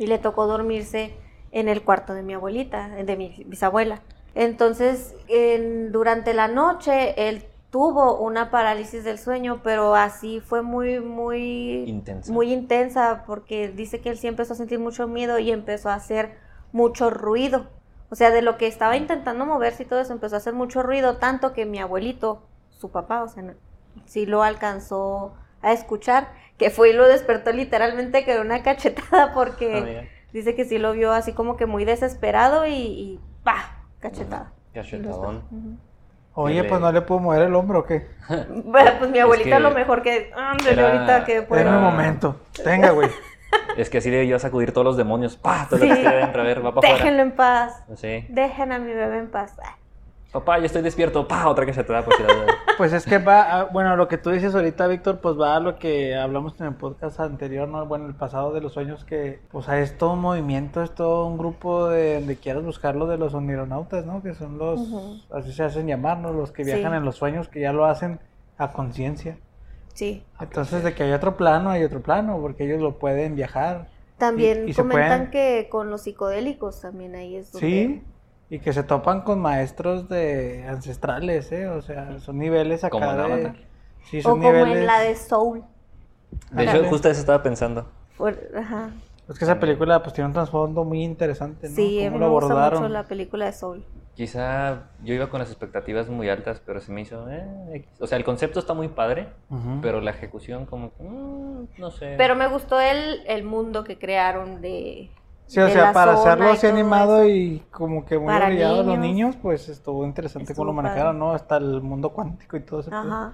Y le tocó dormirse en el cuarto de mi abuelita, de mi bisabuela. Entonces, en- durante la noche, él tuvo una parálisis del sueño, pero así fue muy, muy Intensa. muy intensa, porque dice que él sí empezó a sentir mucho miedo y empezó a hacer mucho ruido. O sea, de lo que estaba intentando moverse y todo eso, empezó a hacer mucho ruido, tanto que mi abuelito, su papá, o sea, sí lo alcanzó a escuchar, que fue y lo despertó literalmente con una cachetada, porque Ah, dice que sí lo vio así como que muy desesperado y, y ¡pa! cachetada. Cachetadón. Oye, pues no le puedo mover el hombro o qué. Bueno, pues mi abuelita que lo mejor que... Ándale, era- ahorita que pueda. Un Bueno. momento. Tenga, güey. Es que así a sacudir todos los demonios. ¡Pah! Todo lo Sí. que esté adentro. A ver, va para. Déjenlo en paz. Sí. Dejen a mi bebé en paz. Ah, Papá, ya estoy despierto. ¡Pah! Otra que se te da por si la duda. Pues es que va, a- bueno, lo que tú dices ahorita, Víctor, pues va a lo que hablamos en el podcast anterior, ¿no? Bueno, el pasado de los sueños, que, pues es todo un movimiento, es todo un grupo de donde quieras buscarlo de los onironautas, ¿no? Que son los, así se hacen llamar, ¿no? Los que Sí. viajan en los sueños, que ya lo hacen a conciencia. Sí. Entonces, de que hay otro plano, hay otro plano, porque ellos lo pueden viajar. También Y- y se comentan pueden- que con los psicodélicos también ahí es donde... Sí, y que se topan con maestros de ancestrales, ¿eh? O sea, son niveles acá Como en de... Avatar. Sí, O son como niveles... en la de Soul. De hecho, justo eso estaba pensando. Por- ajá. Es que esa película pues tiene un trasfondo muy interesante, ¿no? Sí, me gusta mucho la película de Soul. Quizá yo iba con las expectativas muy altas, pero se me hizo. eh, o sea, el concepto está muy padre, pero la ejecución, como que. mm, no sé. Pero me gustó el, el mundo que crearon de... Sí, o de sea, para hacerlo así animado eso. y como que muy brillado a los niños. pues estuvo interesante cómo lo Estuvo manejaron, padre. ¿no? Hasta el mundo cuántico y todo eso. Ajá.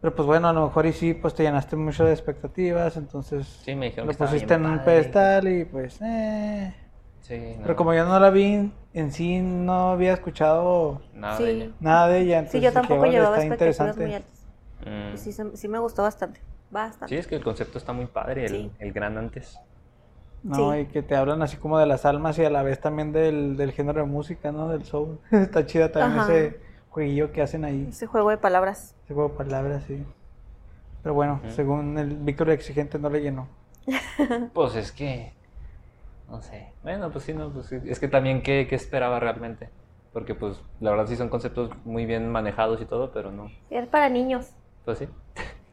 Pero pues bueno, a lo mejor y sí, pues te llenaste mucho de expectativas, entonces Sí, me dijeron lo pusiste en un pedestal y pues, eh... Sí, no, Pero como yo no la vi en sí, no había escuchado Nada Sí. de ella. nada de ella, entonces Sí, yo tampoco "Órale, llevaba expectativas interesante. muy altas. Mm. Sí, sí me gustó bastante. Bastante. Sí, es que el concepto está muy padre, el, Sí. el gran antes. No, Sí. y que te hablan así como de las almas y a la vez también del, del género de música, ¿no? Del soul. Está chida también Ajá. ese jueguillo que hacen ahí. Ese juego de palabras. Ese juego de palabras, sí. Pero bueno, según el Víctor exigente no le llenó. Pues es que. No sé. Bueno, pues sí, no, pues sí. Es que también, ¿qué, qué esperaba realmente? Porque, pues, la verdad sí son conceptos muy bien manejados y todo, pero no. Era para niños. Pues sí.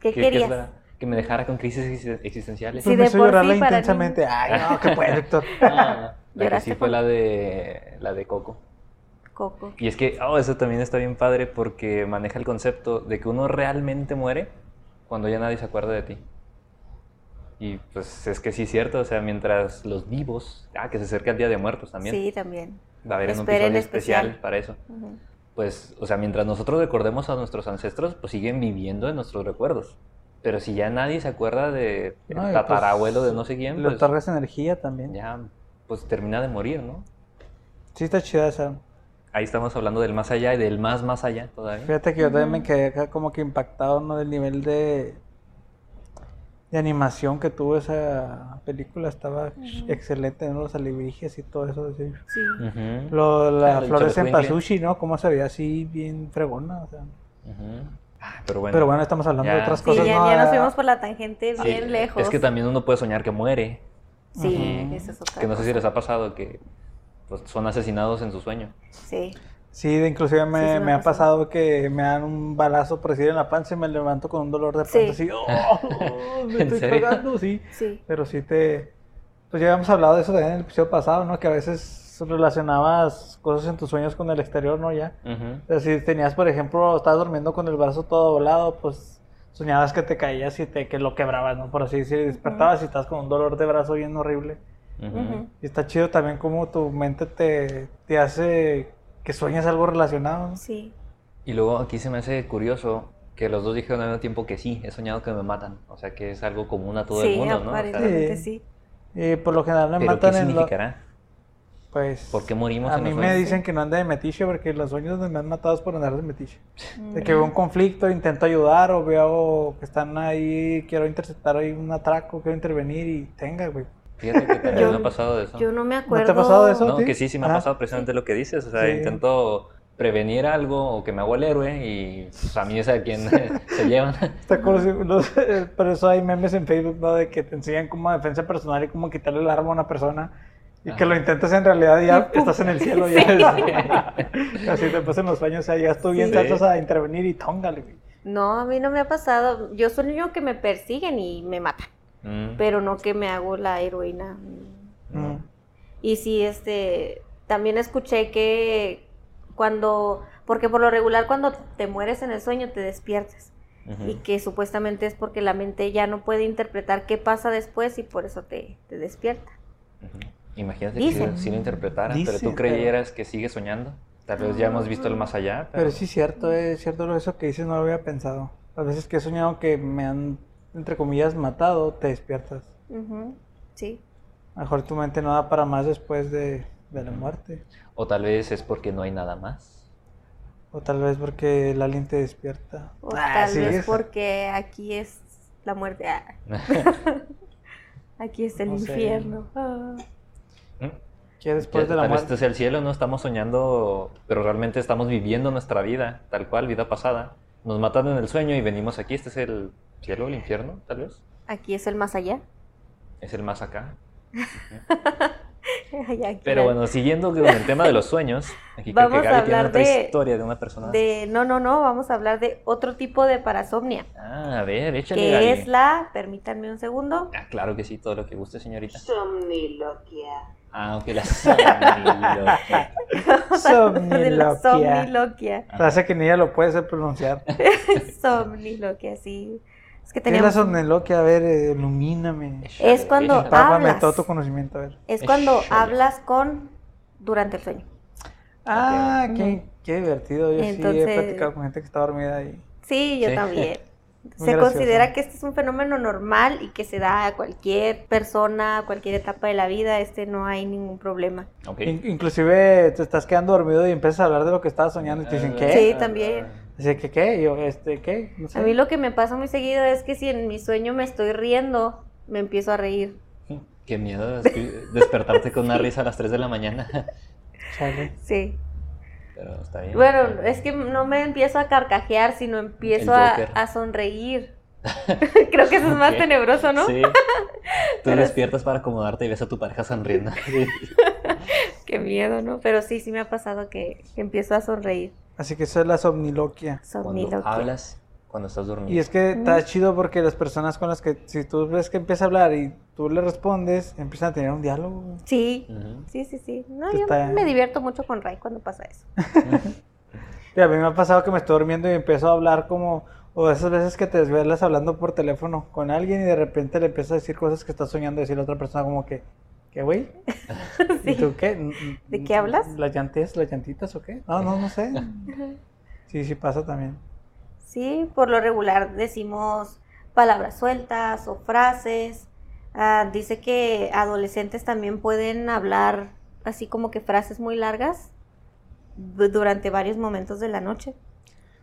¿Qué, querías? espera- que me dejara con crisis existen- existenciales. Sí, Pues me de hizo por llorar sí, para intensamente. Ay, no, qué puede, Héctor. No, no, la que ¿Lloraste sí fue la de la de Coco. Coco. Y es que, oh, eso también está bien padre porque maneja el concepto de que uno realmente muere cuando ya nadie se acuerda de ti. Y pues es que sí es cierto, o sea, mientras los vivos, ah, que se acerca el Día de Muertos también, Sí, también. va a haber un episodio especial. especial. para eso. Pues, o sea, mientras nosotros recordemos a nuestros ancestros, pues siguen viviendo en nuestros recuerdos. Pero si ya nadie se acuerda de el No, y tatarabuelo pues, de no sé quién, Le pues otorgas energía también. ya pues termina de morir, ¿no? Sí, está chida esa. Ahí estamos hablando del más allá y del más más allá todavía. Fíjate que yo también me quedé acá como que impactado, ¿no? Del nivel de, de animación que tuvo esa película. Estaba excelente, ¿no? Los alebrijes y todo eso. así. Sí. Ujú. Lo, la el flores en pasushi, ¿no? Cómo se veía así bien fregona. O sea. Ah, Pero bueno. Pero bueno, estamos hablando de Ya. otras Sí, cosas. ya, ¿no? ya nos Ah, fuimos por la tangente Sí, bien lejos. Es que también uno puede soñar que muere. Sí, eso es otra Que no sé si cosa. les ha pasado que pues, son asesinados en su sueño. Sí. Sí, inclusive me, Sí, sí me me ha pasado que me dan un balazo por decir en la panza y me levanto con un dolor de Sí. panza así. ¡Oh! me ¿En estoy sí. Sí. Pero sí te... Pues ya habíamos hablado de eso también en el episodio pasado, ¿no? Que a veces relacionabas cosas en tus sueños con el exterior, ¿no? Ya. O sea, si tenías, por ejemplo, estabas durmiendo con el brazo todo doblado, pues soñabas que te caías y te, que lo quebrabas, ¿no? Por así decir, y despertabas y estás con un dolor de brazo bien horrible. Y está chido también como tu mente te, te hace que sueñes algo relacionado. ¿no? Sí. Y luego aquí se me hace curioso que los dos dijeron al mismo tiempo que sí, he soñado que me matan. O sea que es algo común a todo el mundo, ¿no? O sea, aparentemente Sí. sí. Y por lo general me ¿Pero qué matan en lo... Pues... ¿Por qué morimos A en mí los me dicen que no ande de metiche porque los sueños donde me han matado es por andar de metiche. De Mm. que veo un conflicto, intento ayudar o veo que están ahí, quiero interceptar ahí un atraco, quiero intervenir y tenga, güey. Fíjate que también Yo- me ha pasado de eso. Yo no me ¿No te acuerdo. ha pasado eso? No, ¿sí? que sí, sí me ha Ah. pasado precisamente lo que dices. O sea, Sí. intento prevenir algo o que me hago el héroe y pues, a mí es a quien se llevan. Sí, los- por eso hay memes en Facebook, ¿no? De que te enseñan como defensa personal y cómo quitarle el arma a una persona. Y que lo intentas en realidad y ya estás en el cielo. Ya. Así te pasan los sueños, o sea, ya tú bien Sí. saltas a intervenir y tóngale. No, a mí no me ha pasado. Yo sueño que me persiguen y me matan, Mm, pero no que me hago la heroína. Mm. Y sí, este, también escuché que cuando, porque por lo regular cuando te mueres en el sueño te despiertas y que supuestamente es porque la mente ya no puede interpretar qué pasa después y por eso te, te despierta. Ujú. Imagínate Dicen. que si lo interpretaran, pero tú creyeras que sigue soñando. Tal vez ya hemos visto el más allá, pero, Pero sí es cierto, es cierto eso que dices, no lo había pensado. Las veces que he soñado que me han, entre comillas, matado, te despiertas. Sí. A lo mejor tu mente no da para más después de, de la muerte. O tal vez es porque no hay nada más. O tal vez porque el alien te despierta. O Ah, tal sí, vez porque aquí es la muerte. ah, aquí es el No infierno. ah. Que después de la muerte. este sea el cielo, no estamos soñando, pero realmente estamos viviendo nuestra vida, tal cual, vida pasada. Nos matan en el sueño y venimos aquí. Este es el cielo, el infierno, tal vez. Aquí es el más allá. Es el más acá. Ay, aquí Pero bueno, siguiendo con el tema de los sueños, aquí creo Vamos que a tiene hablar otra de- historia de una persona. de no, no, no, vamos a hablar de otro tipo de parasomnia, Ah, a ver, échale que Gaby. es la, permítanme un segundo, Ah, claro que sí, todo lo que guste, señorita. Somniloquia. Ah, ok, la somniloquia. Somniloquia. somniloquia. Hace que ni ella lo puede hacer pronunciar. ¿Qué somniloquia, sí. Es que es la teníamos... somniloquia? A ver, eh, ilumíname. Es cuando hablas. todo tu conocimiento, a ver. Es cuando Échale. hablas con durante el sueño. Ah, qué, qué divertido. Yo sí Entonces- he platicado con gente que está dormida ahí. Sí, yo Sí. también. Muy Se gracioso. considera que este es un fenómeno normal y que se da a cualquier persona, a cualquier etapa de la vida. Este no hay ningún problema. Ok. In- inclusive te estás quedando dormido y empiezas a hablar de lo que estabas soñando y te dicen, ¿qué? Sí, también. Así que, ¿qué? Yo, este, ¿qué? No sé. A mí lo que me pasa muy seguido es que si en mi sueño me estoy riendo, me empiezo a reír. Qué miedo despertarte con una risa a las 3 de la mañana. Chale. Sí. Pero está bien. Bueno, es que no me empiezo a carcajear, sino empiezo a, sonreír. Creo que eso es más tenebroso, ¿no? Sí. Tú Pero- despiertas para acomodarte y ves a tu pareja sonriendo. Sí. Qué miedo, ¿no? Pero sí, sí me ha pasado que, que empiezo a sonreír. Así que eso es la somniloquia. Cuando hablas cuando estás dormido. Y es que está chido porque las personas con las que, si tú ves que empieza a hablar y tú le respondes, empiezan a tener un diálogo. Sí, sí, sí, sí. No, yo está- me divierto mucho con Ray cuando pasa eso. Y a mí me ha pasado que me estoy durmiendo y empiezo a hablar como, o esas veces que te desvelas hablando por teléfono con alguien y de repente le empiezas a decir cosas que estás soñando decir a la otra persona como que, ¿qué güey? ¿Y tú qué? ¿De qué hablas? ¿Las llantes, las llantitas o qué? No, no, no sé. Sí, sí pasa también. Sí, por lo regular decimos palabras sueltas o frases. Ah, dice que adolescentes también pueden hablar así como que frases muy largas du- durante varios momentos de la noche.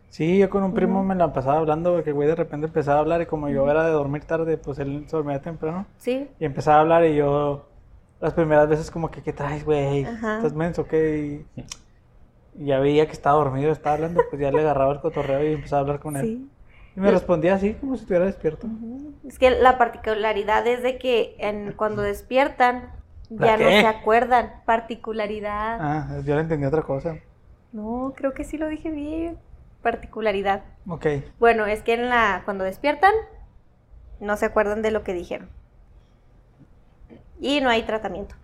Sí, yo con un primo me la pasaba hablando porque el güey de repente empezaba a hablar y como yo era de dormir tarde, pues él se dormía temprano. Sí, Y empezaba a hablar y yo las primeras veces como que, ¿qué traes, güey? ¿Estás menso qué? Y, y ya veía que estaba dormido, estaba hablando, pues ya le agarraba el cotorreo y empezaba a hablar con él. sí. Y me respondía así, como si estuviera despierto. Es que la particularidad es de que en, cuando despiertan ¿La ya no se acuerdan. Particularidad. Ah, yo le entendí otra cosa. No, creo que sí lo dije bien. Particularidad. Ok. Bueno, es que en la cuando despiertan no se acuerdan de lo que dijeron. Y no hay tratamiento.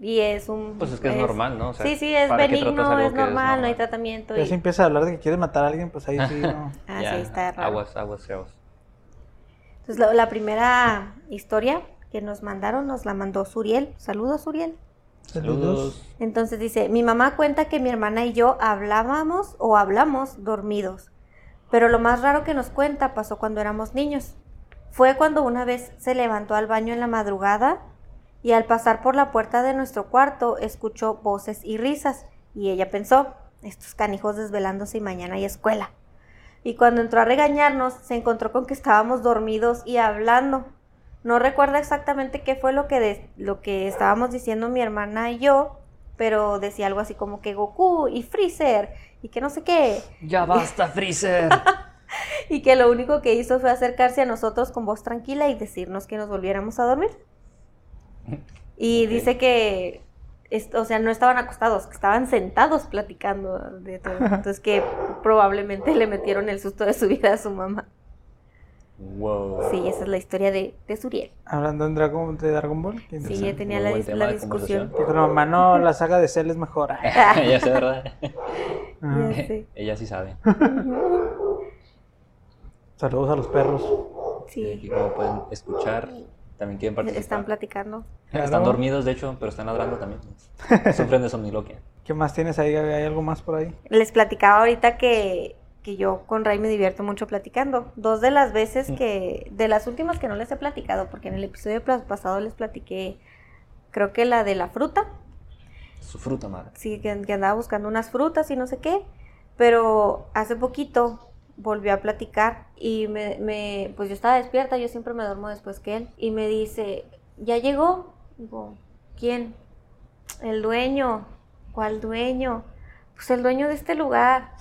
Y es un Pues es que es normal, ¿no? O sea, sí, sí, es ¿para qué tratas benigno, es normal, no hay tratamiento. Ya y- si empieza a hablar de que quiere matar a alguien, pues ahí sí, no. Ah, Ya, sí, está raro. Aguas, aguas, aguas. Entonces, la, la primera historia que nos mandaron nos la mandó Suriel. Saludos, Suriel. Saludos. Entonces dice, mi mamá cuenta que mi hermana y yo hablábamos o hablamos dormidos, pero lo más raro que nos cuenta pasó cuando éramos niños. Fue cuando una vez se levantó al baño en la madrugada y al pasar por la puerta de nuestro cuarto escuchó voces y risas y ella pensó, estos canijos desvelándose y mañana hay escuela. Y cuando entró a regañarnos se encontró con que estábamos dormidos y hablando. No recuerdo exactamente qué fue lo que, de- lo que estábamos diciendo mi hermana y yo, pero decía algo así como que Goku y Freezer y que no sé qué. Ya basta, Freezer. Y que lo único que hizo fue acercarse a nosotros con voz tranquila y decirnos que nos volviéramos a dormir. Y dice que, es- o sea, no estaban acostados, que estaban sentados platicando de todo. Entonces que probablemente le metieron el susto de su vida a su mamá. wow. Sí, esa es la historia de, de Suriel. Hablando en Dragon, de Dragon Ball. Sí, ya tenía la, dis- discusión. Que con la mamá no, la saga de Cell es mejor. Ya sé, ¿verdad? ah. Ya sé. Ella sí sabe. Saludos a los perros. Y aquí Sí, como pueden escuchar, también quieren participar. están platicando. Están dormidos, de hecho, pero están ladrando también. Sufren de somniloquia. ¿Qué más tienes ahí? ¿Hay algo más por ahí? Les platicaba ahorita que, que yo con Ray me divierto mucho platicando. Dos de las veces que, de las últimas que no les he platicado, porque en el episodio pasado les platiqué, creo que la de la fruta, Su fruta madre. sí, que, que andaba buscando unas frutas y no sé qué, pero hace poquito volvió a platicar y me, me- pues yo estaba despierta, yo siempre me duermo después que él, y me dice, ¿ya llegó? Digo, ¿quién? El dueño. ¿Cuál dueño? Pues el dueño de este lugar.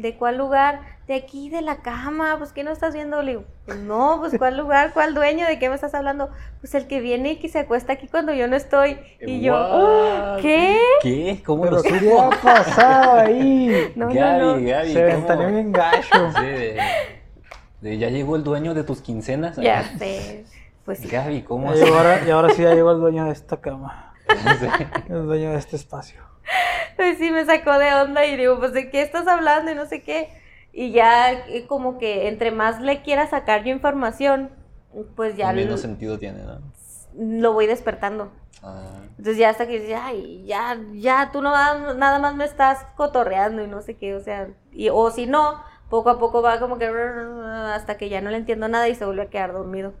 ¿De cuál lugar? De aquí, de la cama. Pues, ¿qué no estás viendo? Le digo, "Pues no, pues, ¿cuál lugar? ¿Cuál dueño? ¿De qué me estás hablando? Pues el que viene y que se acuesta aquí cuando yo no estoy. Y yo, "Ah? ¿qué? ¿Qué? ¿Cómo lo ¿qué ha pasado ahí? No, Gaby, no, no. Gaby, Se ventaneó bien gacho. Sí, de, de ya llegó el dueño de tus quincenas. Ya sé. Pues sí. Gaby, ¿cómo llegó ahora- y ahora sí ya llegó el dueño de esta cama. Sí. El dueño de este espacio. Pues sí, me sacó de onda y digo, pues de qué estás hablando y no sé qué. Y ya eh, como que entre más le quiera sacar yo información, pues ya lo, sentido tiene, ¿no? lo voy despertando. Ah, Entonces ya hasta que dice, ay, ya, ya, tú no va- nada más me estás cotorreando y no sé qué, o sea, y, o si no, poco a poco va como que hasta que ya no le entiendo nada y se vuelve a quedar dormido.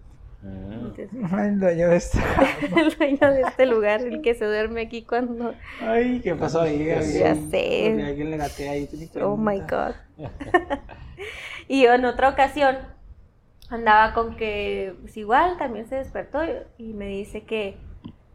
Entonces, El dueño de esta el dueño de este lugar, el que se duerme aquí cuando... Ay, ¿qué pasó ahí? Ya sé. Alguien le gatea ahí. ¿te di Oh my god. y en otra ocasión andaba con que, pues igual, también se despertó y, me dice que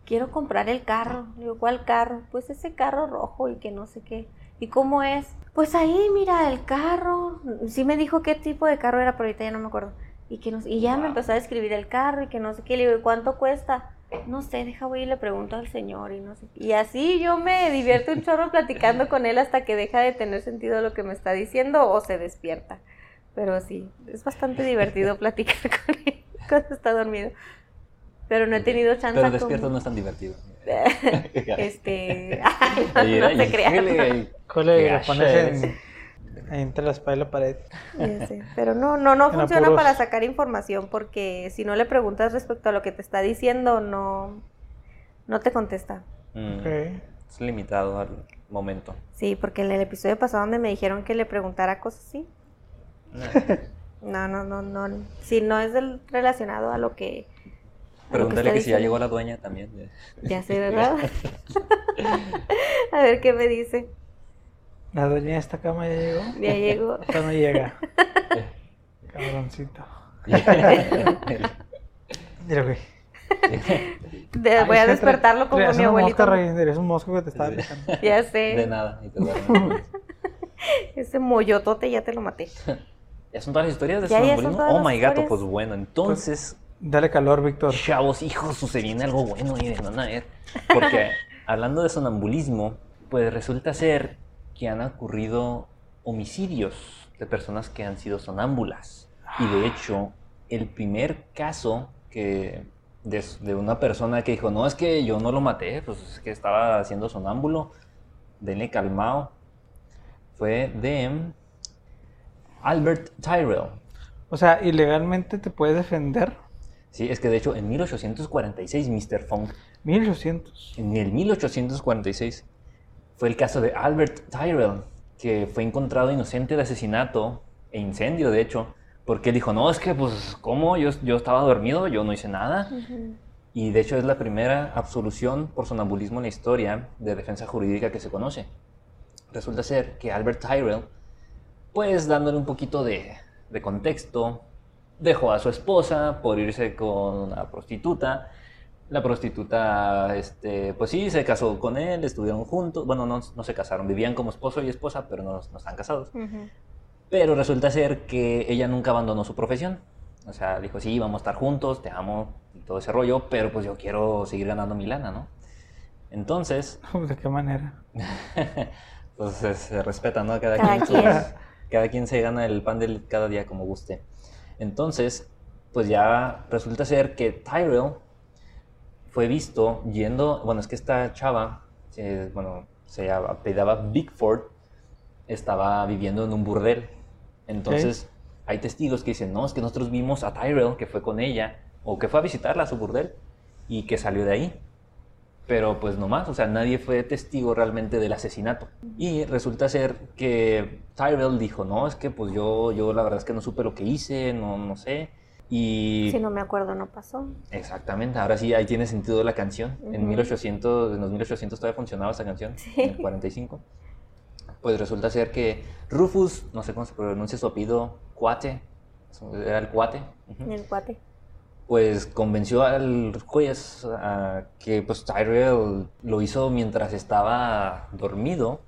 quiero comprar el carro. Digo, ¿cuál carro? Pues ese carro rojo y que no sé qué. ¿Y cómo es? Pues ahí, mira, el carro. Sí me dijo qué tipo de carro era, pero ahorita ya no me acuerdo. Y, que no, sé- y ya me empezó a describir el carro y que no sé qué. Le digo, ¿y cuánto cuesta? No sé, deja voy y le pregunto al señor y no sé. qué. Y así yo me divierto un chorro platicando con él hasta que deja de tener sentido lo que me está diciendo o se despierta. Pero sí, es bastante divertido platicar con él cuando está dormido. Pero no he tenido chance Pero despierto no es tan divertido. Este. ay, no, se crean. qué pones en, entre la espalda y la pared. Ya sé, Pero no, no, no En funciona apuros. para sacar información porque si no le preguntas respecto a lo que te está diciendo, no, no te contesta. Mm. Es limitado al momento. Sí, porque en el episodio pasado donde me dijeron que le preguntara cosas así. No, no, no, no. Si no es del- relacionado a lo que. a lo que Pregúntale está que si ya llegó la dueña también. Ya sé, ¿verdad? a ver qué me dice. La dueña de esta cama ya llegó. Ya llegó. Esta no llega. Cabroncito. Mira, güey. De- voy a despertarlo como mi abuelito. Mosca, eres un mosco que te estaba picando. Ya De sé. nada. y te. Ese mollotote ya te lo maté. ¿Ya son todas las historias de sonambulismo? Oh my gato, pues bueno, entonces, Dale calor, Víctor. chavos, hijos, se viene algo bueno y van a ver. Porque hablando de sonambulismo, pues resulta ser que han ocurrido homicidios de personas que han sido sonámbulas. Y de hecho, el primer caso que de, de una persona que dijo, no, es que yo no lo maté, pues es que estaba haciendo sonámbulo, denle calmado, fue de Albert Tyrell. O sea, ilegalmente te puedes defender. Sí, es que de hecho en 1846 Mr. Funk, 1800. en el 1846, fue el caso de Albert Tyrell, que fue encontrado inocente de asesinato e incendio, de hecho, porque él dijo, no, es que pues, ¿cómo? Yo, yo estaba dormido, yo no hice nada. Y de hecho es la primera absolución por sonambulismo en la historia de defensa jurídica que se conoce. Resulta ser que Albert Tyrell, pues dándole un poquito de, de contexto, dejó a su esposa por irse con una prostituta. La prostituta, este, pues sí, se casó con él, estuvieron juntos. Bueno, no, no se casaron, vivían como esposo y esposa, pero no, no están casados. Pero resulta ser que ella nunca abandonó su profesión. O sea, dijo, sí, vamos a estar juntos, te amo y todo ese rollo, pero pues yo quiero seguir ganando mi lana, ¿no? Entonces, ¿De qué manera? pues se, se respeta, ¿no? Cada, Cada quien, quien. sus- cada quien se gana el pan del cada día como guste. Entonces, pues ya resulta ser que Tyrell fue visto yendo, bueno, es que esta chava, eh, bueno, se apellidaba Bigford, estaba viviendo en un burdel. Entonces, hay testigos que dicen, no, es que nosotros vimos a Tyrell que fue con ella, o que fue a visitarla a su burdel, y que salió de ahí. Pero pues no más, o sea, nadie fue testigo realmente del asesinato. Y resulta ser que Tyrell dijo, no, es que pues yo, yo la verdad es que no supe lo que hice, no, no sé. Y Si no me acuerdo, no pasó. exactamente, ahora sí, ahí tiene sentido la canción. En Ujú. 1800, en los 1800 todavía funcionaba esta canción, Sí. en el 45. Pues resulta ser que Rufus, no sé cómo se pronuncia su apellido, Cuate, era el Cuate. El cuate. pues convenció al juez a que pues Tyrell lo hizo mientras estaba dormido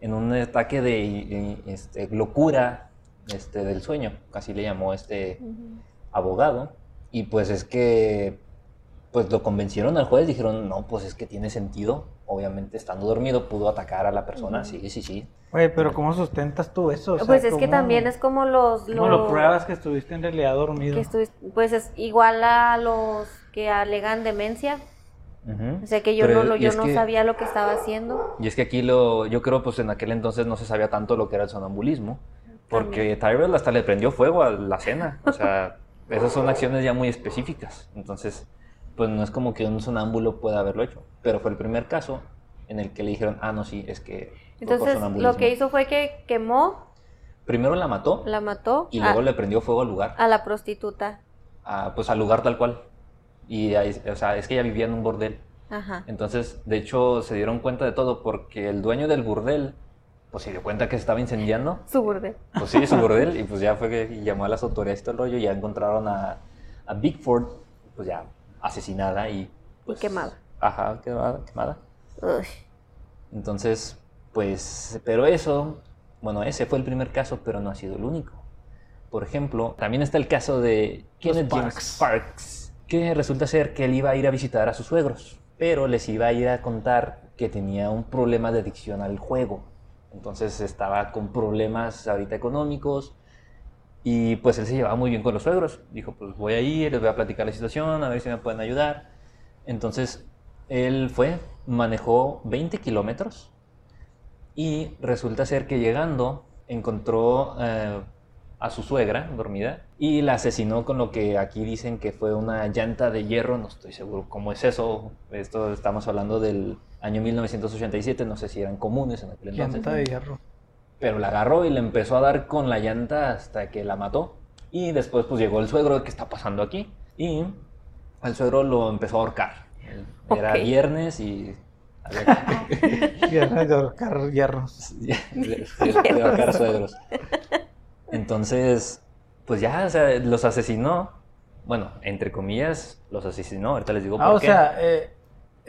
en un ataque de este, locura este, del sueño, así le llamó este. Abogado y pues es que pues lo convencieron al juez, dijeron no, pues es que tiene sentido, obviamente estando dormido pudo atacar a la persona, sí, sí, sí. Güey, pero ¿cómo sustentas tú eso? O sea, pues es que ¿cómo- también es como los... ¿Cómo lo los- pruebas que estuviste en realidad dormido? que estuviste- pues es igual a los que alegan demencia. O sea que yo Pero- no, yo no que- sabía lo que estaba haciendo. Y es que aquí lo, yo creo pues en aquel entonces no se sabía tanto lo que era el sonambulismo, porque Tyrell hasta le prendió fuego a la cena, o sea, esas son acciones ya muy específicas, entonces pues no es como que un sonámbulo pueda haberlo hecho, pero fue el primer caso en el que le dijeron, ah, no, sí, es que... Entonces sonambulismo". lo que hizo fue que quemó, Primero la mató la mató y a, luego le prendió fuego al lugar, a la prostituta. a- pues al lugar tal cual. Y ahí, o sea, es que ella vivía en un bordel. Ajá. Entonces, de hecho, se dieron cuenta de todo porque el dueño del burdel, pues se dio cuenta que se estaba incendiando Su burdel. Pues sí, su burdel, y pues ya fue que llamó a las autoridades y todo el rollo, y ya encontraron a, a Bigford, pues ya asesinada y... Pues, quemada. Ajá, quemada, quemada. Uy. Entonces, pues, pero eso, bueno, ese fue el primer caso, pero no ha sido el único. Por ejemplo, también está el caso de Kenneth James. Parks, que resulta ser que él iba a ir a visitar a sus suegros, pero les iba a ir a contar que tenía un problema de adicción al juego. Entonces estaba con problemas ahorita económicos Y pues él se llevaba muy bien con los suegros. Dijo, pues voy a ir, les voy a platicar la situación, a ver si me pueden ayudar. Entonces, él fue, manejó 20 kilómetros y resulta ser que llegando encontró eh, a su suegra dormida y la asesinó con lo que aquí dicen que fue una llanta de hierro, no estoy seguro cómo es eso, esto estamos hablando del año 1987, no sé si eran comunes en aquel entonces. Llanta de hierro. Pero la agarró y le empezó a dar con la llanta hasta que la mató. Y después pues llegó el suegro, ¿qué está pasando aquí? Y el suegro lo empezó a ahorcar. Era Ok. viernes y... Viernes de ahorcar hierros. de, de- de ahorcar suegros. Entonces, pues ya, o sea, los asesinó. Bueno, entre comillas, los asesinó. Ahorita les digo por Ah, o qué. sea, eh,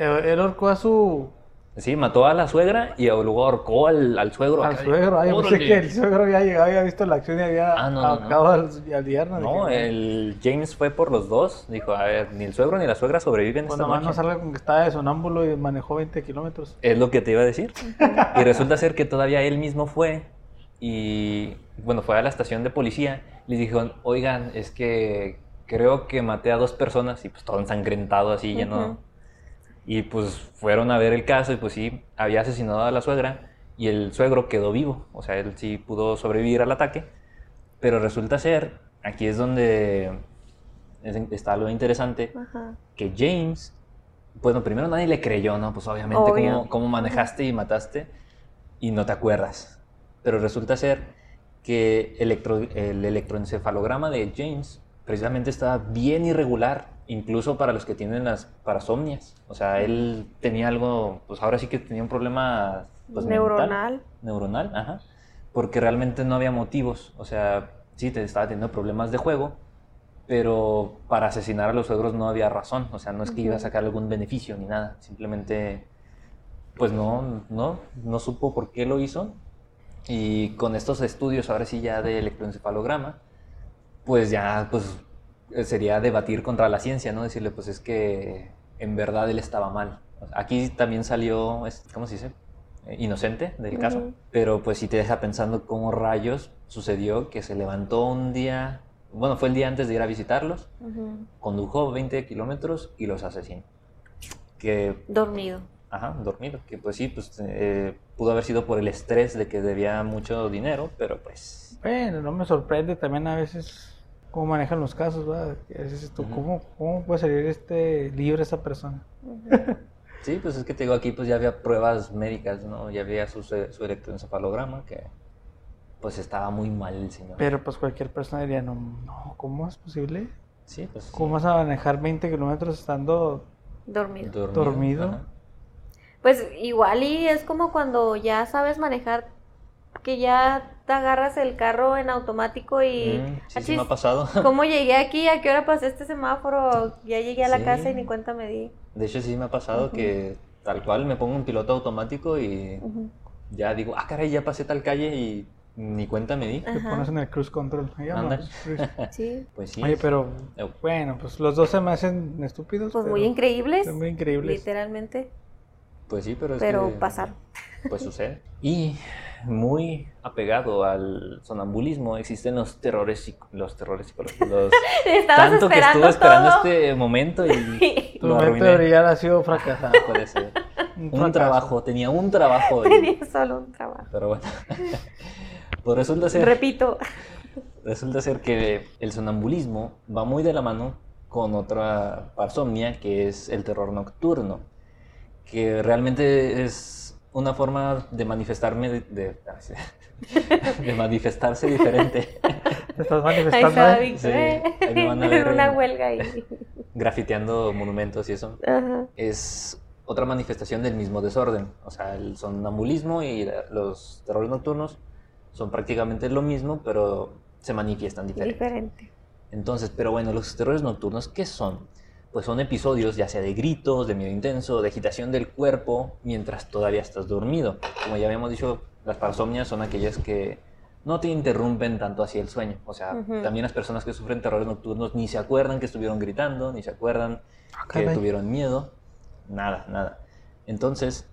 él ahorcó a su Sí, mató a la suegra y luego ahorcó al, al suegro. al suegro. Ay, pensé que el suegro había llegado, había visto la acción y había Ah, no, no, no. ahorcado al, al yerno. No, Dije, el James fue por los dos. Dijo, a ver, ni el suegro ni la suegra sobreviven Pues esta nomás no salga con que estaba de sonámbulo y manejó 20 kilómetros. Es lo que te iba a decir. Y resulta ser que todavía él mismo fue y, bueno, fue a la estación de policía. Les dijo, oigan, es que creo que maté a dos personas y pues todo ensangrentado así, lleno. Ujú. Y pues fueron a ver el caso y pues sí, había asesinado a la suegra y el suegro quedó vivo. O sea, él sí pudo sobrevivir al ataque. Pero resulta ser, aquí es donde es- está lo interesante, Ajá. que James, bueno, primero nadie le creyó, ¿no? Pues obviamente cómo, cómo manejaste y mataste y no te acuerdas. Pero resulta ser que electro- el electroencefalograma de James precisamente estaba bien irregular, incluso para los que tienen las parasomnias. O sea, él tenía algo, pues ahora sí que tenía un problema pues, mental. Neuronal. neuronal, ajá, porque realmente no había motivos, o sea, sí, te estaba teniendo problemas de juego, pero para asesinar a los suegros no había razón, o sea, no es que iba a sacar algún beneficio ni nada, simplemente, pues no, no, no supo por qué lo hizo, y con estos estudios, ahora sí ya de electroencefalograma, pues ya, pues sería debatir contra la ciencia, ¿no? Decirle, pues es que en verdad él estaba mal. Aquí también salió, ¿cómo se dice? Eh, Inocente del caso, Ujú. pero pues sí te deja pensando cómo rayos sucedió que se levantó un día, bueno, fue el día antes de ir a visitarlos, Ujú. condujo 20 kilómetros y los asesinó. Que Dormido. Ajá, dormido. Que pues sí, pues eh, pudo haber sido por el estrés de que debía mucho dinero, pero pues Bueno, no me sorprende también a veces cómo manejan los casos, ¿verdad? Tú. ¿cómo, ¿cómo puede salir este libre esa persona? Sí, pues es que te digo aquí pues ya había pruebas médicas, ¿no? Ya había su, su electroencefalograma que pues estaba muy mal el señor. Pero pues cualquier persona diría, no, no ¿cómo es posible? sí, pues sí, ¿Cómo vas a manejar 20 kilómetros estando Dormido. dormido. Pues igual y es como cuando ya sabes manejar, que ya te agarras el carro en automático y... Mm, sí, sí "Achis, me ha pasado. ¿Cómo llegué aquí? ¿A qué hora pasé este semáforo? Ya llegué a la Sí. casa y ni cuenta me di. De hecho sí me ha pasado que tal cual me pongo en piloto automático y ya digo, ah, caray, ya pasé tal calle y ni cuenta me di. te Ajá. pones en el cruise control? Ahí Anda. vamos, cruise. Sí. Pues sí. Oye, pero bueno, pues los dos se me hacen estúpidos. Pues pero muy increíbles. Son muy increíbles. Literalmente. Pues sí, pero es Pero que- pasaron. Pues sucede. Y muy apegado al sonambulismo existen los terrores, los terrores psicológicos. Tanto que estuve esperando todo. este momento y Tu lo mente arruiné. de brillar ha sido fracasada. Puede ser. Un, Un fracaso. trabajo, tenía un trabajo. y- Tenía solo un trabajo. Pero bueno. Pues resulta ser, Repito. resulta ser que el sonambulismo va muy de la mano con otra parsomnia que es el terror nocturno. Que realmente es una forma de manifestarme de, de- de manifestarse diferente. Te estás Ahí manifestando. ¿eh? Sí, ¿eh? ahí me van a ver En una en- huelga ahí. grafiteando monumentos y eso. Ajá. es otra manifestación del mismo desorden. O sea, el sonambulismo y la- los terrores nocturnos son prácticamente lo mismo, pero se manifiestan diferente. Diferente. Entonces, pero bueno, los terrores nocturnos, ¿qué son? Pues son episodios ya sea de gritos, de miedo intenso, de agitación del cuerpo mientras todavía estás dormido. Como ya habíamos dicho, las parsomnias son aquellas que no te interrumpen tanto así el sueño. O sea, también las personas que sufren terrores nocturnos ni se acuerdan que estuvieron gritando, ni se acuerdan que caray. tuvieron miedo. Nada, nada. Entonces,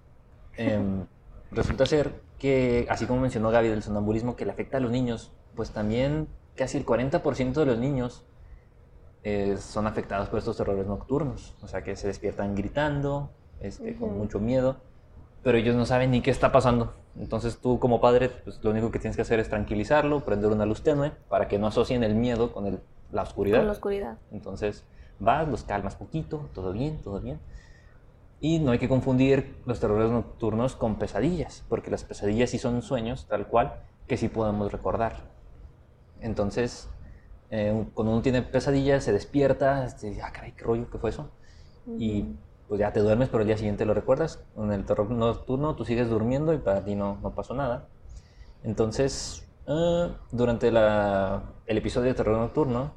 em, resulta ser que, así como mencionó Gaby del sonambulismo que le afecta a los niños, pues también casi el 40% de los niños eh, son afectados por estos terrores nocturnos. O sea, que se despiertan gritando, este, con Ujú. mucho miedo, pero ellos no saben ni qué está pasando. Entonces tú como padre, pues, lo único que tienes que hacer es tranquilizarlo, prender una luz tenue para que no asocien el miedo con el- la oscuridad. Con la oscuridad. Entonces vas, los calmas poquito, todo bien, todo bien. Y no hay que confundir los terrores nocturnos con pesadillas, porque las pesadillas sí son sueños, tal cual, que sí podemos recordar. Entonces, eh, cuando uno tiene pesadillas, se despierta, este, dice, ah, caray, qué rollo, ¿qué fue eso? Y Ujú. pues ya te duermes, pero el día siguiente lo recuerdas. En el terror nocturno tú sigues durmiendo y para ti no, no pasó nada. Entonces, eh, durante la- el episodio de terror nocturno,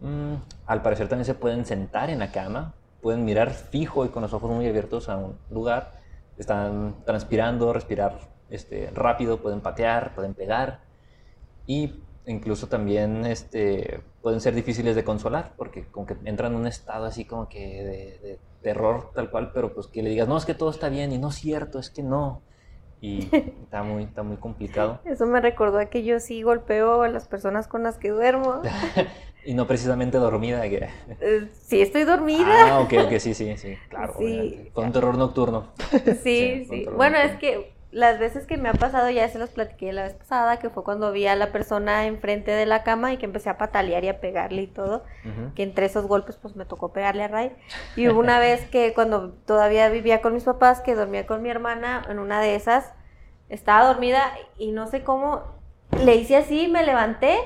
mm, al parecer también se pueden sentar en la cama, pueden mirar fijo y con los ojos muy abiertos a un lugar, están transpirando, respirar este, rápido, pueden patear, pueden pegar y incluso también este, pueden ser difíciles de consolar porque como que entran en un estado así como que de, de terror tal cual, pero pues que le digas, no, es que todo está bien y no es cierto, es que no. Y está muy, está muy complicado. Eso me recordó a que yo sí golpeo a las personas con las que duermo. Y no precisamente dormida. Que... Eh, sí, estoy dormida. Ah, ok, ok, sí, sí, sí, claro. Sí. Con un terror nocturno. Sí, Sí, Bueno, es que las veces que me ha pasado, ya se los platiqué la vez pasada, que fue cuando vi a la persona enfrente de la cama y que empecé a patalear y a pegarle y todo, que entre esos golpes pues me tocó pegarle a Ray. Y hubo una vez que cuando todavía vivía con mis papás, que dormía con mi hermana, en una de esas, estaba dormida y no sé cómo, le hice así, me levanté.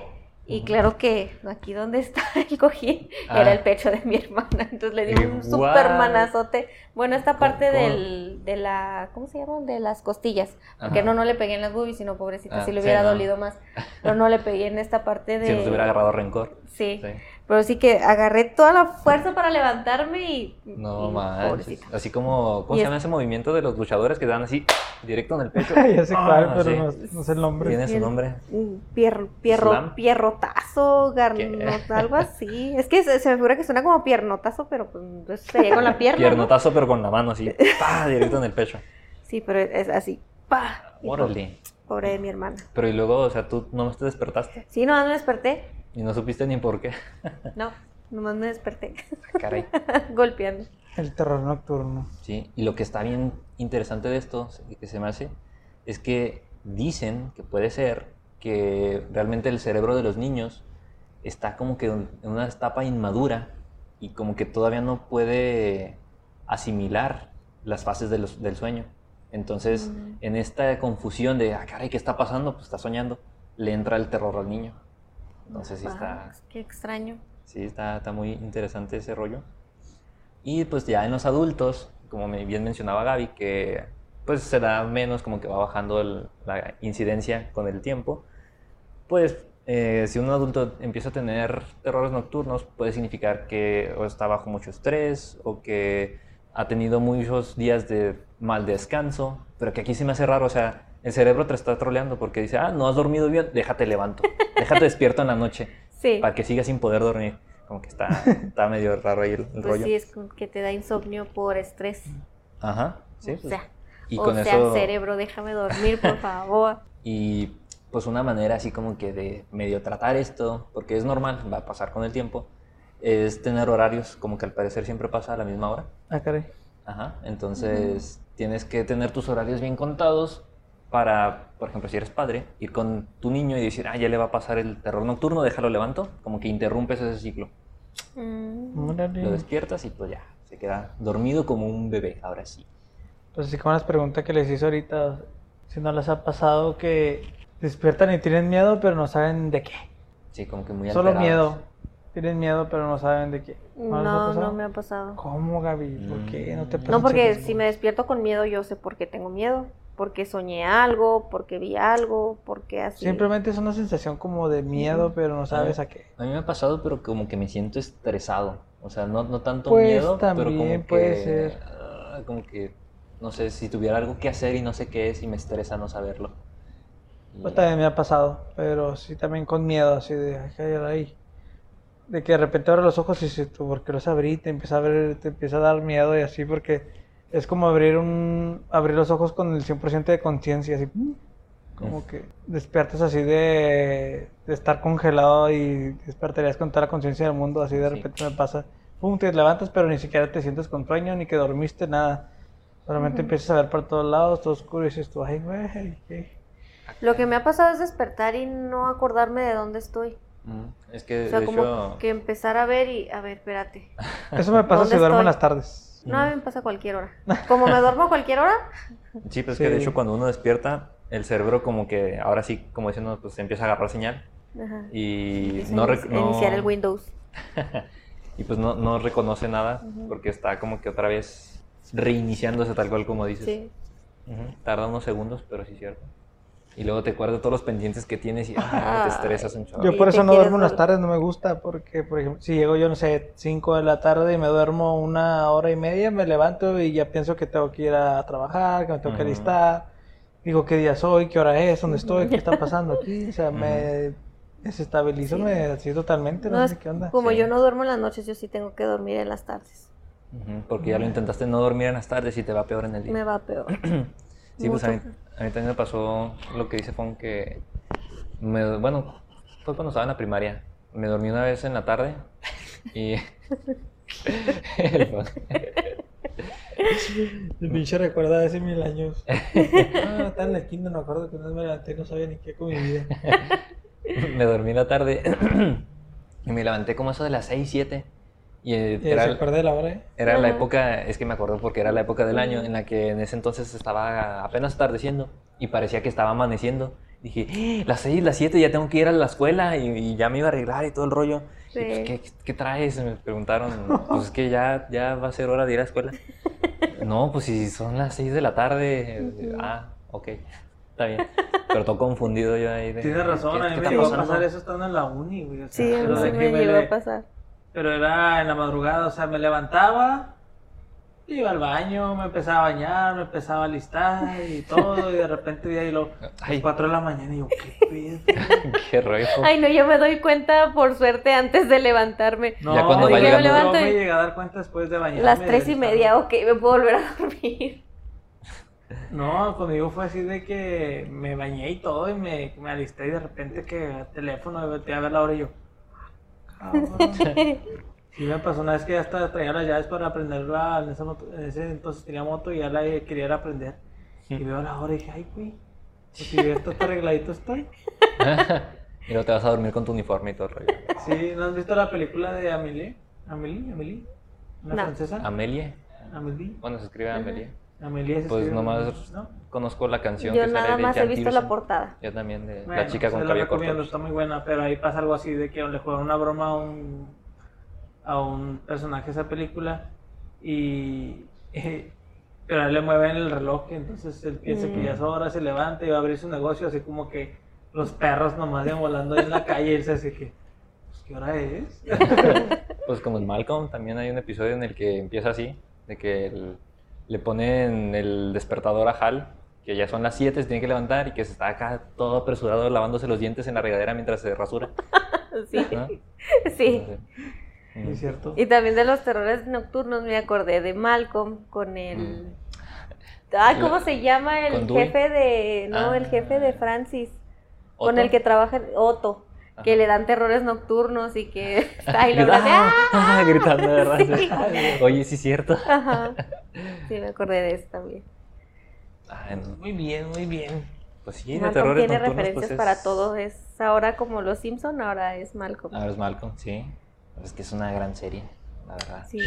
Y claro que aquí donde está el cojín Ah. era el pecho de mi hermana. Entonces le di un super manazote. Bueno, esta ¿Cómo- parte del, de la, ¿cómo se llama? De las costillas. Porque Ajá. no, no le pegué en las boobies, sino pobrecita, Ah, si le sí, hubiera no. dolido más. Pero no le pegué en esta parte de... Si nos hubiera agarrado rencor. Sí. Sí. Pero sí que agarré toda la fuerza para levantarme y... No y manches. Así como, ¿cómo Y se es- llama ese movimiento de los luchadores que dan así directo en el pecho? ya sé cuál, Ah, pero sí. no, no sé el nombre. Tiene su nombre. Pier, pierro, Slam. pierrotazo, garnot, algo así. Es que se, se me figura que suena como piernotazo, pero pues entonces sería con la pierna. ¿no? Piernotazo, pero con la mano así. ¡pah! Directo en el pecho. Sí, pero es así. ¡Pah! Órale. Pobre, de mi hermana. Pero y luego, o sea, tú nomás te despertaste Sí, nomás me desperté. Y no supiste ni por qué. No, nomás me desperté. Ah, Caray. Golpeando. El terror nocturno. Sí, y lo que está bien interesante de esto, que se me hace, es que dicen que puede ser que realmente el cerebro de los niños está como que en una etapa inmadura y como que todavía no puede asimilar las fases de los- del sueño. Entonces, Mm. en esta confusión de, ah, caray, ¿qué está pasando? Pues está soñando, le entra el terror al niño. Entonces, sí está, Qué extraño. Sí, está, está muy interesante ese rollo. Y pues ya en los adultos, como bien mencionaba Gaby, que pues se da menos, como que va bajando el- la incidencia con el tiempo, pues eh, si un adulto empieza a tener terrores nocturnos, puede significar que o está bajo mucho estrés o que ha tenido muchos días de mal descanso, pero que aquí se me hace raro, o sea, el cerebro te está troleando porque dice, ah, no has dormido bien, déjate levanto, déjate despierto en la noche Sí. para que sigas sin poder dormir. Como que está, está medio raro ahí el, el Pues rollo. sí, es como que te da insomnio por estrés. Ajá, sí. o pues, sea, y o con sea, eso. cerebro, déjame dormir, por favor. Y pues una manera así como que de medio tratar esto, porque es normal, va a pasar con el tiempo, es tener horarios, como que al parecer siempre pasa a la misma hora. Ah, caray. Ajá, entonces tienes que tener tus horarios bien contados para, por ejemplo, si eres padre, ir con tu niño y decir, ah, ya le va a pasar el terror nocturno, déjalo levanto, como que interrumpes ese ciclo. Mm. Lo despiertas y pues ya, se queda dormido como un bebé, ahora sí. Pues así como las preguntas que les hice ahorita, si no les ha pasado que despiertan y tienen miedo, pero no saben de qué. Sí, como que muy Solo alterados. miedo. Tienen miedo, pero no saben de qué. No, pasado? no me ha pasado. ¿Cómo, Gaby? ¿Por qué? ¿No te Mm. No, porque si me despierto con miedo, yo sé por qué tengo miedo. Porque soñé algo, porque vi algo, porque así. Simplemente es una sensación como de miedo, pero no sabes a qué. A mí me ha pasado, pero como que me siento estresado. O sea, no, no tanto Pues, miedo, pero como también que... puede ser. ah, como que, no sé, si tuviera algo que hacer y no sé qué es y me estresa no saberlo. Y- Pues también me ha pasado, pero sí también con miedo, así de, ay, ay, ay. De que de repente abres los ojos y dices, tú, ¿por qué los abrí? Te empieza a ver, te empieza a dar miedo y así, porque es como abrir un, abrir los ojos con el 100% de conciencia, así. ¡pum! Como que despiertas así de, de estar congelado y despertarías con toda la conciencia del mundo, así de Sí. repente me pasa. Pum, te levantas, pero ni siquiera te sientes con sueño, ni que dormiste, nada. Solamente empiezas a ver por todos lados, todo oscuro, y dices tú, ay, güey, ¿qué? Lo que me ha pasado es despertar y no acordarme de dónde estoy. Mm, Es que, O sea, de como hecho, que empezar a ver y, a ver, espérate. Eso me pasa ¿Dónde si duermo en las tardes. No, a mí me pasa a cualquier hora. Como me duermo a cualquier hora, sí, pues es que de Sí. hecho cuando uno despierta, el cerebro como que, ahora sí, como diciendo, pues empieza a agarrar señal ajá. y no, rec- no- iniciar el Windows. y pues no, no reconoce nada porque está como que otra vez reiniciándose tal cual como dices. Sí. Tarda unos segundos, pero sí es cierto. Y luego te acuerdas de todos los pendientes que tienes y ah, te estresas un chorro. Yo por eso no duermo en las tardes, no me gusta, porque, por ejemplo, si llego yo, no sé, 5 de la tarde y me duermo una hora y media, me levanto y ya pienso que tengo que ir a trabajar, que me tengo que Ujú. alistar. Digo, ¿qué día soy? ¿Qué hora es? ¿Dónde estoy? ¿Qué está pasando aquí? O sea, me desestabilizo Sí. me así totalmente, no, No, sé qué onda. como Sí. yo no duermo en las noches, yo sí tengo que dormir en las tardes. Porque ya lo intentaste no dormir en las tardes y te va peor en el día. Me va peor. Sí, pues a mí, Mucho. A mí también me pasó lo que dice Fon que, me, bueno, fue cuando estaba en la primaria. Me dormí una vez en la tarde y... El pinche recuerda hace mil años. ah, estaba en la esquina, me acuerdo que una vez me levanté no sabía ni qué con mi vida. me dormí en la tarde y me levanté como eso de las 6, 7. Y eh, ¿Y era, se acuerda de la hora? eh? era la época, es que me acuerdo porque era la época del año en la que en ese entonces estaba apenas atardeciendo y parecía que estaba amaneciendo. Dije, "¡Ah! las 6, las 7, ya tengo que ir a la escuela y, y ya me iba a arreglar y todo el rollo. Y, pues, Sí. ¿qué, qué traes? Me preguntaron. Pues es que ya, ya va a ser hora de ir a la escuela. No, pues si son las 6 de la tarde. eh, Ah, ok. Está bien. Pero todo confundido yo ahí. De, Tienes razón, ¿qué- a mí me llegó a pasar eso estando en la uni, güey. o sea, Sí, a mí sí me llegó le- a pasar. Pero era en la madrugada, o sea, me levantaba, iba al baño, me empezaba a bañar, me empezaba a alistar y todo, y de repente ya y lo Ay. 4 de la mañana y yo, ¿qué pedo? Qué rollo. Ay, no, yo me doy cuenta por suerte antes de levantarme. No, Ya cuando va me llegando- levanto- Levanto y- me llegué a dar cuenta después de bañarme. Las tres y media, ok, me puedo volver a dormir. No, conmigo fue así de que me bañé y todo y me, me alisté y de repente que el teléfono me volteé a ver la hora y yo, cabrón. Sí me pasó una vez que ya hasta traía las llaves para aprenderla, en ese, moto- en ese entonces tenía moto y ya la quería aprender. Y veo la hora y dije, ay, güey, pues si ya está arregladito estoy. y luego te vas a dormir con tu uniforme y todo el rollo. Sí, ¿no has visto la película de Amélie? ¿Amélie? ¿Amélie? ¿Una No. francesa? Amelie. ¿Amélie? Bueno, se escribe Amelie. Amélie se Pues nomás ¿no? conozco la canción Yo que sale nada de más he visto la portada. Yo también, de Bueno, la chica se con la cabello corto. está muy buena, pero ahí pasa algo así de que le juegan una broma a un, a un personaje de esa película y pero a él le mueven el reloj, entonces él piensa que ya es hora, se levanta y va a abrir su negocio, así como que los perros nomás iban volando ahí en la calle y él se dice que, pues, ¿qué hora es? Pues como en Malcolm también hay un episodio en el que empieza así, de que el- le ponen el despertador a Hal, que ya son las 7, se tiene que levantar y que se está acá todo apresurado lavándose los dientes en la regadera mientras se rasura. Sí, ¿no? sí. Entonces, Sí, es cierto. Y también de los terrores nocturnos me acordé de Malcolm con el... Ay, ¿cómo se llama el Mm. Jefe de... No, el Ah. jefe de Francis. Con el que trabaja Otto. Que le dan terrores nocturnos y que está ahí Grita- hace, ¡ah! ah, gritando de verdad. Sí. Oye, sí es cierto. Ajá. Sí, me acordé de eso también. Ay, no. Muy bien, muy bien. Pues sí, de terrores tiene nocturnos, referencias pues, es- para todo. Es ahora como los Simpson, ahora es Malcolm. Ahora es Malcolm, sí. Es que es una gran serie, la verdad. Sí.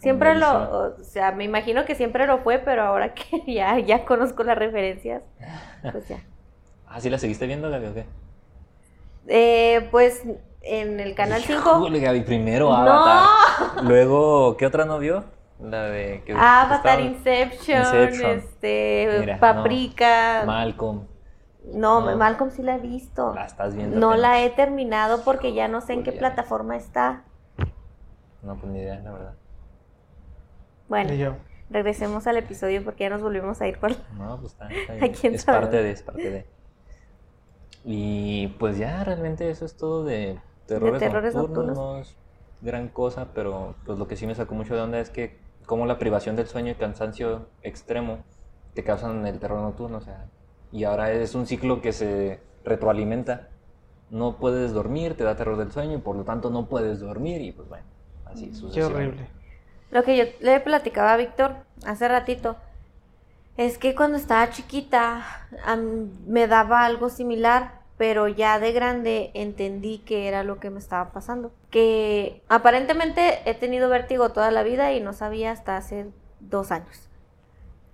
Siempre lo, o sea, me imagino que siempre lo fue, pero ahora que ya, ya conozco las referencias, pues ya. Ah, ¿sí la seguiste viendo, Gaby, o qué? Eh, pues en el canal 5. Híjole, Gaby, primero ¡No! Avatar. Luego, ¿qué otra no vio? La de... Que, que Avatar, Inception, Inception. este, Mira, no. Paprika. Malcolm. no, no. Malcolm sí la he visto. La estás viendo. No la he terminado porque ya no sé en qué plataforma está. No, pues ni idea, la verdad. Bueno, Y yo, regresemos al episodio porque ya nos volvimos a ir por... No, pues está, está ¿A quién es sabe? parte de, es parte de. Y pues ya realmente eso es todo de terrores, terrores nocturnos. nocturnos. No es gran cosa, pero pues lo que sí me sacó mucho de onda es que como la privación del sueño y cansancio extremo te causan el terror nocturno, o sea, y ahora es un ciclo que se retroalimenta. No puedes dormir, te da terror del sueño y por lo tanto no puedes dormir y pues bueno, así Qué sucesivamente. horrible. Lo que yo le platicaba a Víctor hace ratito es que cuando estaba chiquita me daba algo similar, pero ya de grande entendí que era lo que me estaba pasando. Que aparentemente he tenido vértigo toda la vida y no sabía hasta hace dos años.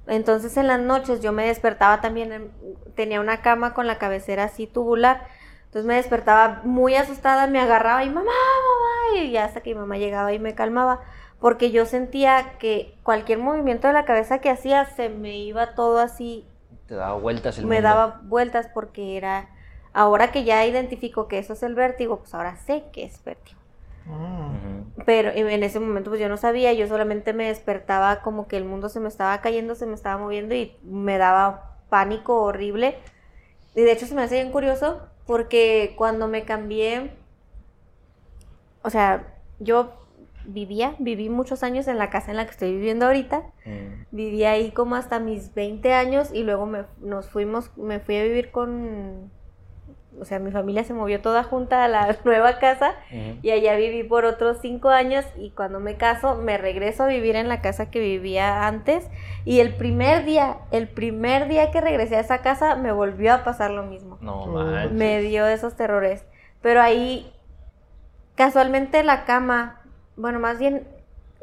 Entonces en las noches yo me despertaba también, en- tenía una cama con la cabecera así tubular. Entonces me despertaba muy asustada, me agarraba y mamá, mamá, y ya hasta que mi mamá llegaba y me calmaba porque yo sentía que cualquier movimiento de la cabeza que hacía se me iba todo así, Te daba vueltas el me mundo. daba vueltas porque era, ahora que ya identifico que eso es el vértigo, pues ahora sé que es vértigo. Mm. Pero en ese momento pues yo no sabía, yo solamente me despertaba como que el mundo se me estaba cayendo, se me estaba moviendo y me daba pánico horrible. Y de hecho se me hace bien curioso porque cuando me cambié, o sea, yo vivía, viví muchos años en la casa en la que estoy viviendo ahorita. Mm. Viví ahí como hasta mis 20 años y luego me, nos fuimos, me fui a vivir con, o sea, mi familia se movió toda junta a la nueva casa y allá viví por otros 5 años y cuando me caso me regreso a vivir en la casa que vivía antes y el primer día, el primer día que regresé a esa casa me volvió a pasar lo mismo. No manches. Me dio esos terrores. Pero ahí, casualmente la cama, bueno, más bien,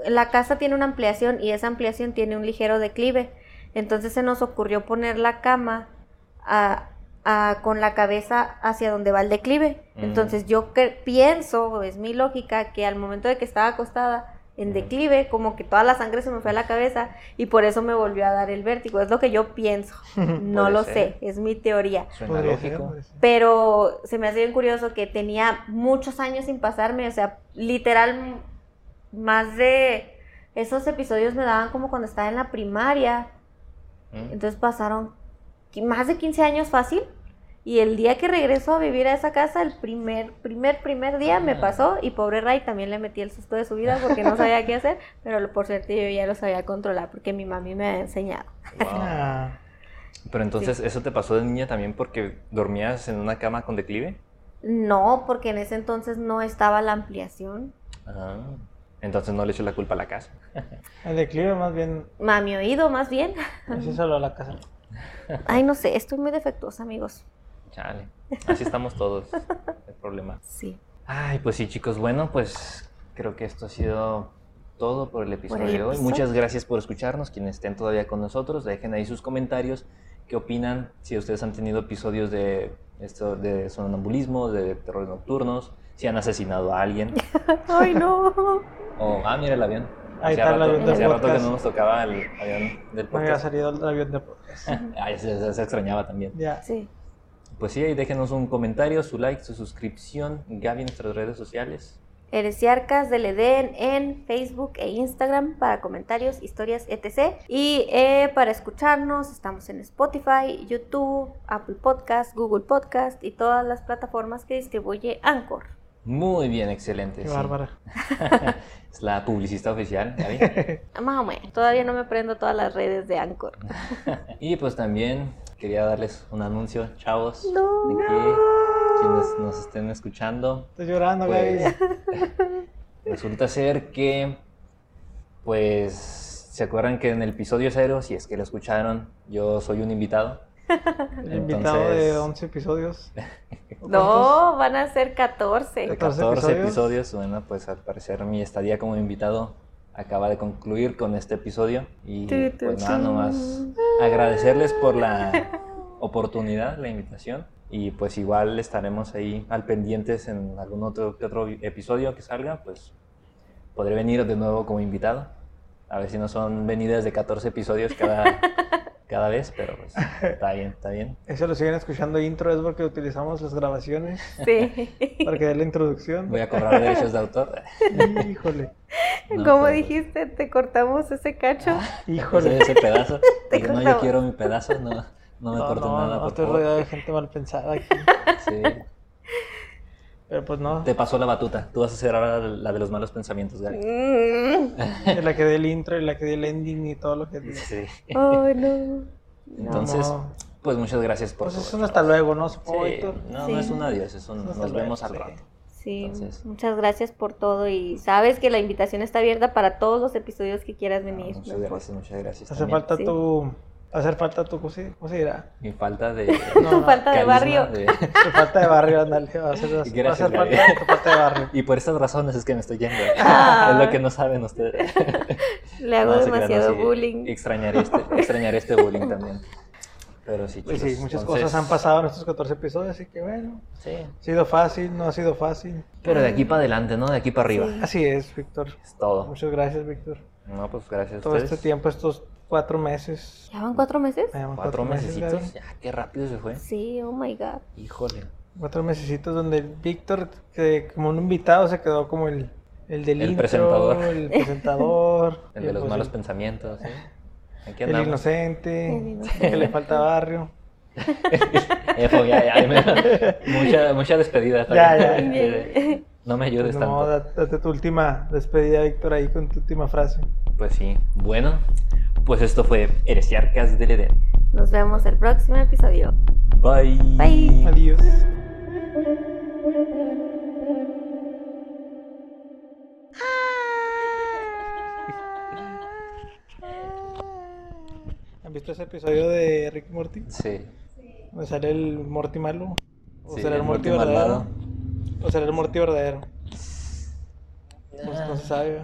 la casa tiene una ampliación y esa ampliación tiene un ligero declive. Entonces se nos ocurrió poner la cama a- a- con la cabeza hacia donde va el declive. Mm. Entonces yo que- pienso, es mi lógica, que al momento de que estaba acostada en declive, como que toda la sangre se me fue a la cabeza y por eso me volvió a dar el vértigo. Es lo que yo pienso. No lo ser. sé, es mi teoría. Suena lógico. Pero se me hace bien curioso que tenía muchos años sin pasarme, o sea, literal, más de esos episodios me daban como cuando estaba en la primaria, Mm. entonces pasaron más de 15 años fácil. Y el día que regreso a vivir a esa casa, el primer, primer, primer día me pasó y pobre Ray también le metí el susto de su vida porque no sabía qué hacer, pero por suerte yo ya lo sabía controlar porque mi mami me ha enseñado. Wow. Ah, Pero entonces, ¿eso te pasó de niña también porque dormías en una cama con declive? No, porque en ese entonces no estaba la ampliación. Ah. Entonces no le echo la culpa a la casa. el declive más bien A mi oído, más bien. es solo la casa. Ay, no sé, estoy muy defectuosa, amigos. Chale. Así estamos todos. El problema. Sí. Ay, pues sí, chicos. Bueno, pues creo que esto ha sido todo por el episodio de hoy. Muchas gracias por escucharnos. Quienes estén todavía con nosotros, dejen ahí sus comentarios. ¿Qué opinan? Si ustedes han tenido episodios de esto de sonambulismo, de terrores nocturnos, si han asesinado a alguien. Ay, no. O, ah, mira el avión. Ahí está el rato, avión del hacía rato que podcast. no nos tocaba el avión del No había podcast. salido el avión de podcast. Ay, se, se- se extrañaba también. Ya. Sí. Pues sí, ahí déjenos un comentario, su like, su suscripción. Gaby en nuestras redes sociales. Heresiarcas del Edén en Facebook e Instagram para comentarios, historias, etc. Y eh, para escucharnos estamos en Spotify, YouTube, Apple Podcast, Google Podcast y todas las plataformas que distribuye Anchor. Muy bien, excelente. Qué sí. bárbara. es la publicista oficial, Gaby. Más o menos. Todavía no me prendo todas las redes de Anchor. y pues también quería darles un anuncio, chavos, No. de que quienes nos estén escuchando, Estoy llorando, pues Gaby. resulta ser que, pues, ¿se acuerdan que en el episodio cero, si es que lo escucharon, yo soy un invitado? El invitado de Entonces- 11 episodios. ¿O No, van a ser 14. De 14 14 episodios. episodios, bueno, pues al parecer mi estadía como invitado acaba de concluir con este episodio y pues nada, nomás agradecerles por la oportunidad, la invitación y pues igual estaremos ahí al pendientes en algún otro, otro episodio que salga, pues podré venir de nuevo como invitado, a ver si no son venidas de 14 episodios cada, cada vez, pero pues está bien, está bien. Eso lo siguen escuchando intro, es porque utilizamos las grabaciones Sí. para que dé la introducción. Voy a cobrar derechos de autor. Híjole, No, Como pero- dijiste, te cortamos ese cacho. híjole. Ese, pedazo. No, yo quiero mi pedazo, no, no me No, no, nada, no, por estoy rodeado de gente mal pensada aquí. Sí. Pero pues no. Te pasó la batuta. Tú vas a hacer ahora la de los malos pensamientos, Gaby. Mm. La que dé el intro y la que dé el ending y todo lo que dice. Sí. Ay, no. Entonces, No. Pues muchas gracias por Pues es un hasta luego, ¿no? Supongo, Sí, Víctor. no, Sí. no es un adiós, es un nos luego, vemos al sí. rato. Sí, Entonces- muchas gracias por todo y sabes que la invitación está abierta para todos los episodios que quieras No, venir. muchas ¿no? gracias, muchas gracias. Hace también. falta Sí. tu. Hacer falta tu. ¿Cómo se, cómo se dirá? Mi falta de. No, Tu no, falta de barrio. de- Tu falta de barrio, ándale. Va a hacer, va a Gracias, hacer falta tu falta de barrio. Y por estas razones es que me estoy yendo. Ah. Es lo que no saben ustedes. Le hago No, crean, demasiado no, sí, bullying. Extrañaré este, extrañaré este bullying también. Pero sí, Pues chicos. sí, muchas entonces, cosas han pasado en estos 14 episodios, así que bueno. Sí. Ha sido fácil, no ha sido fácil. Pero de aquí para adelante, ¿no? De aquí para arriba. Sí. Así es, Víctor. Es todo. Muchas gracias, Víctor. No, pues gracias a Todo ustedes. este tiempo, estos cuatro meses. ¿Ya van cuatro meses? Cuatro meses, mesecitos. Ya, qué rápido se fue. Sí, oh my god. Híjole. Cuatro mesecitos donde Víctor, que como un invitado, se quedó como el, el del El intro, presentador. el presentador, El de los pues malos el- pensamientos, ¿sí? Aquí el inocente, El inocente. que le falta barrio. Ejo, ya, ya, me- mucha, mucha despedida. Ya, ya. Eh, No me ayudes Pues, no, tanto. da- date tu última despedida, Víctor, ahí con tu última frase. Pues sí. Bueno, pues esto fue Heresiarcas del Edén. Nos vemos el próximo episodio. Bye. Bye. Adiós. ¿Han visto ese episodio de Rick Morty? Sí. ¿Donde sale el Morty malo? ¿O Sí, será el el Morty, Morty verdadero? malvado. ¿O será el Morty verdadero? Pues Ah. no se sabe.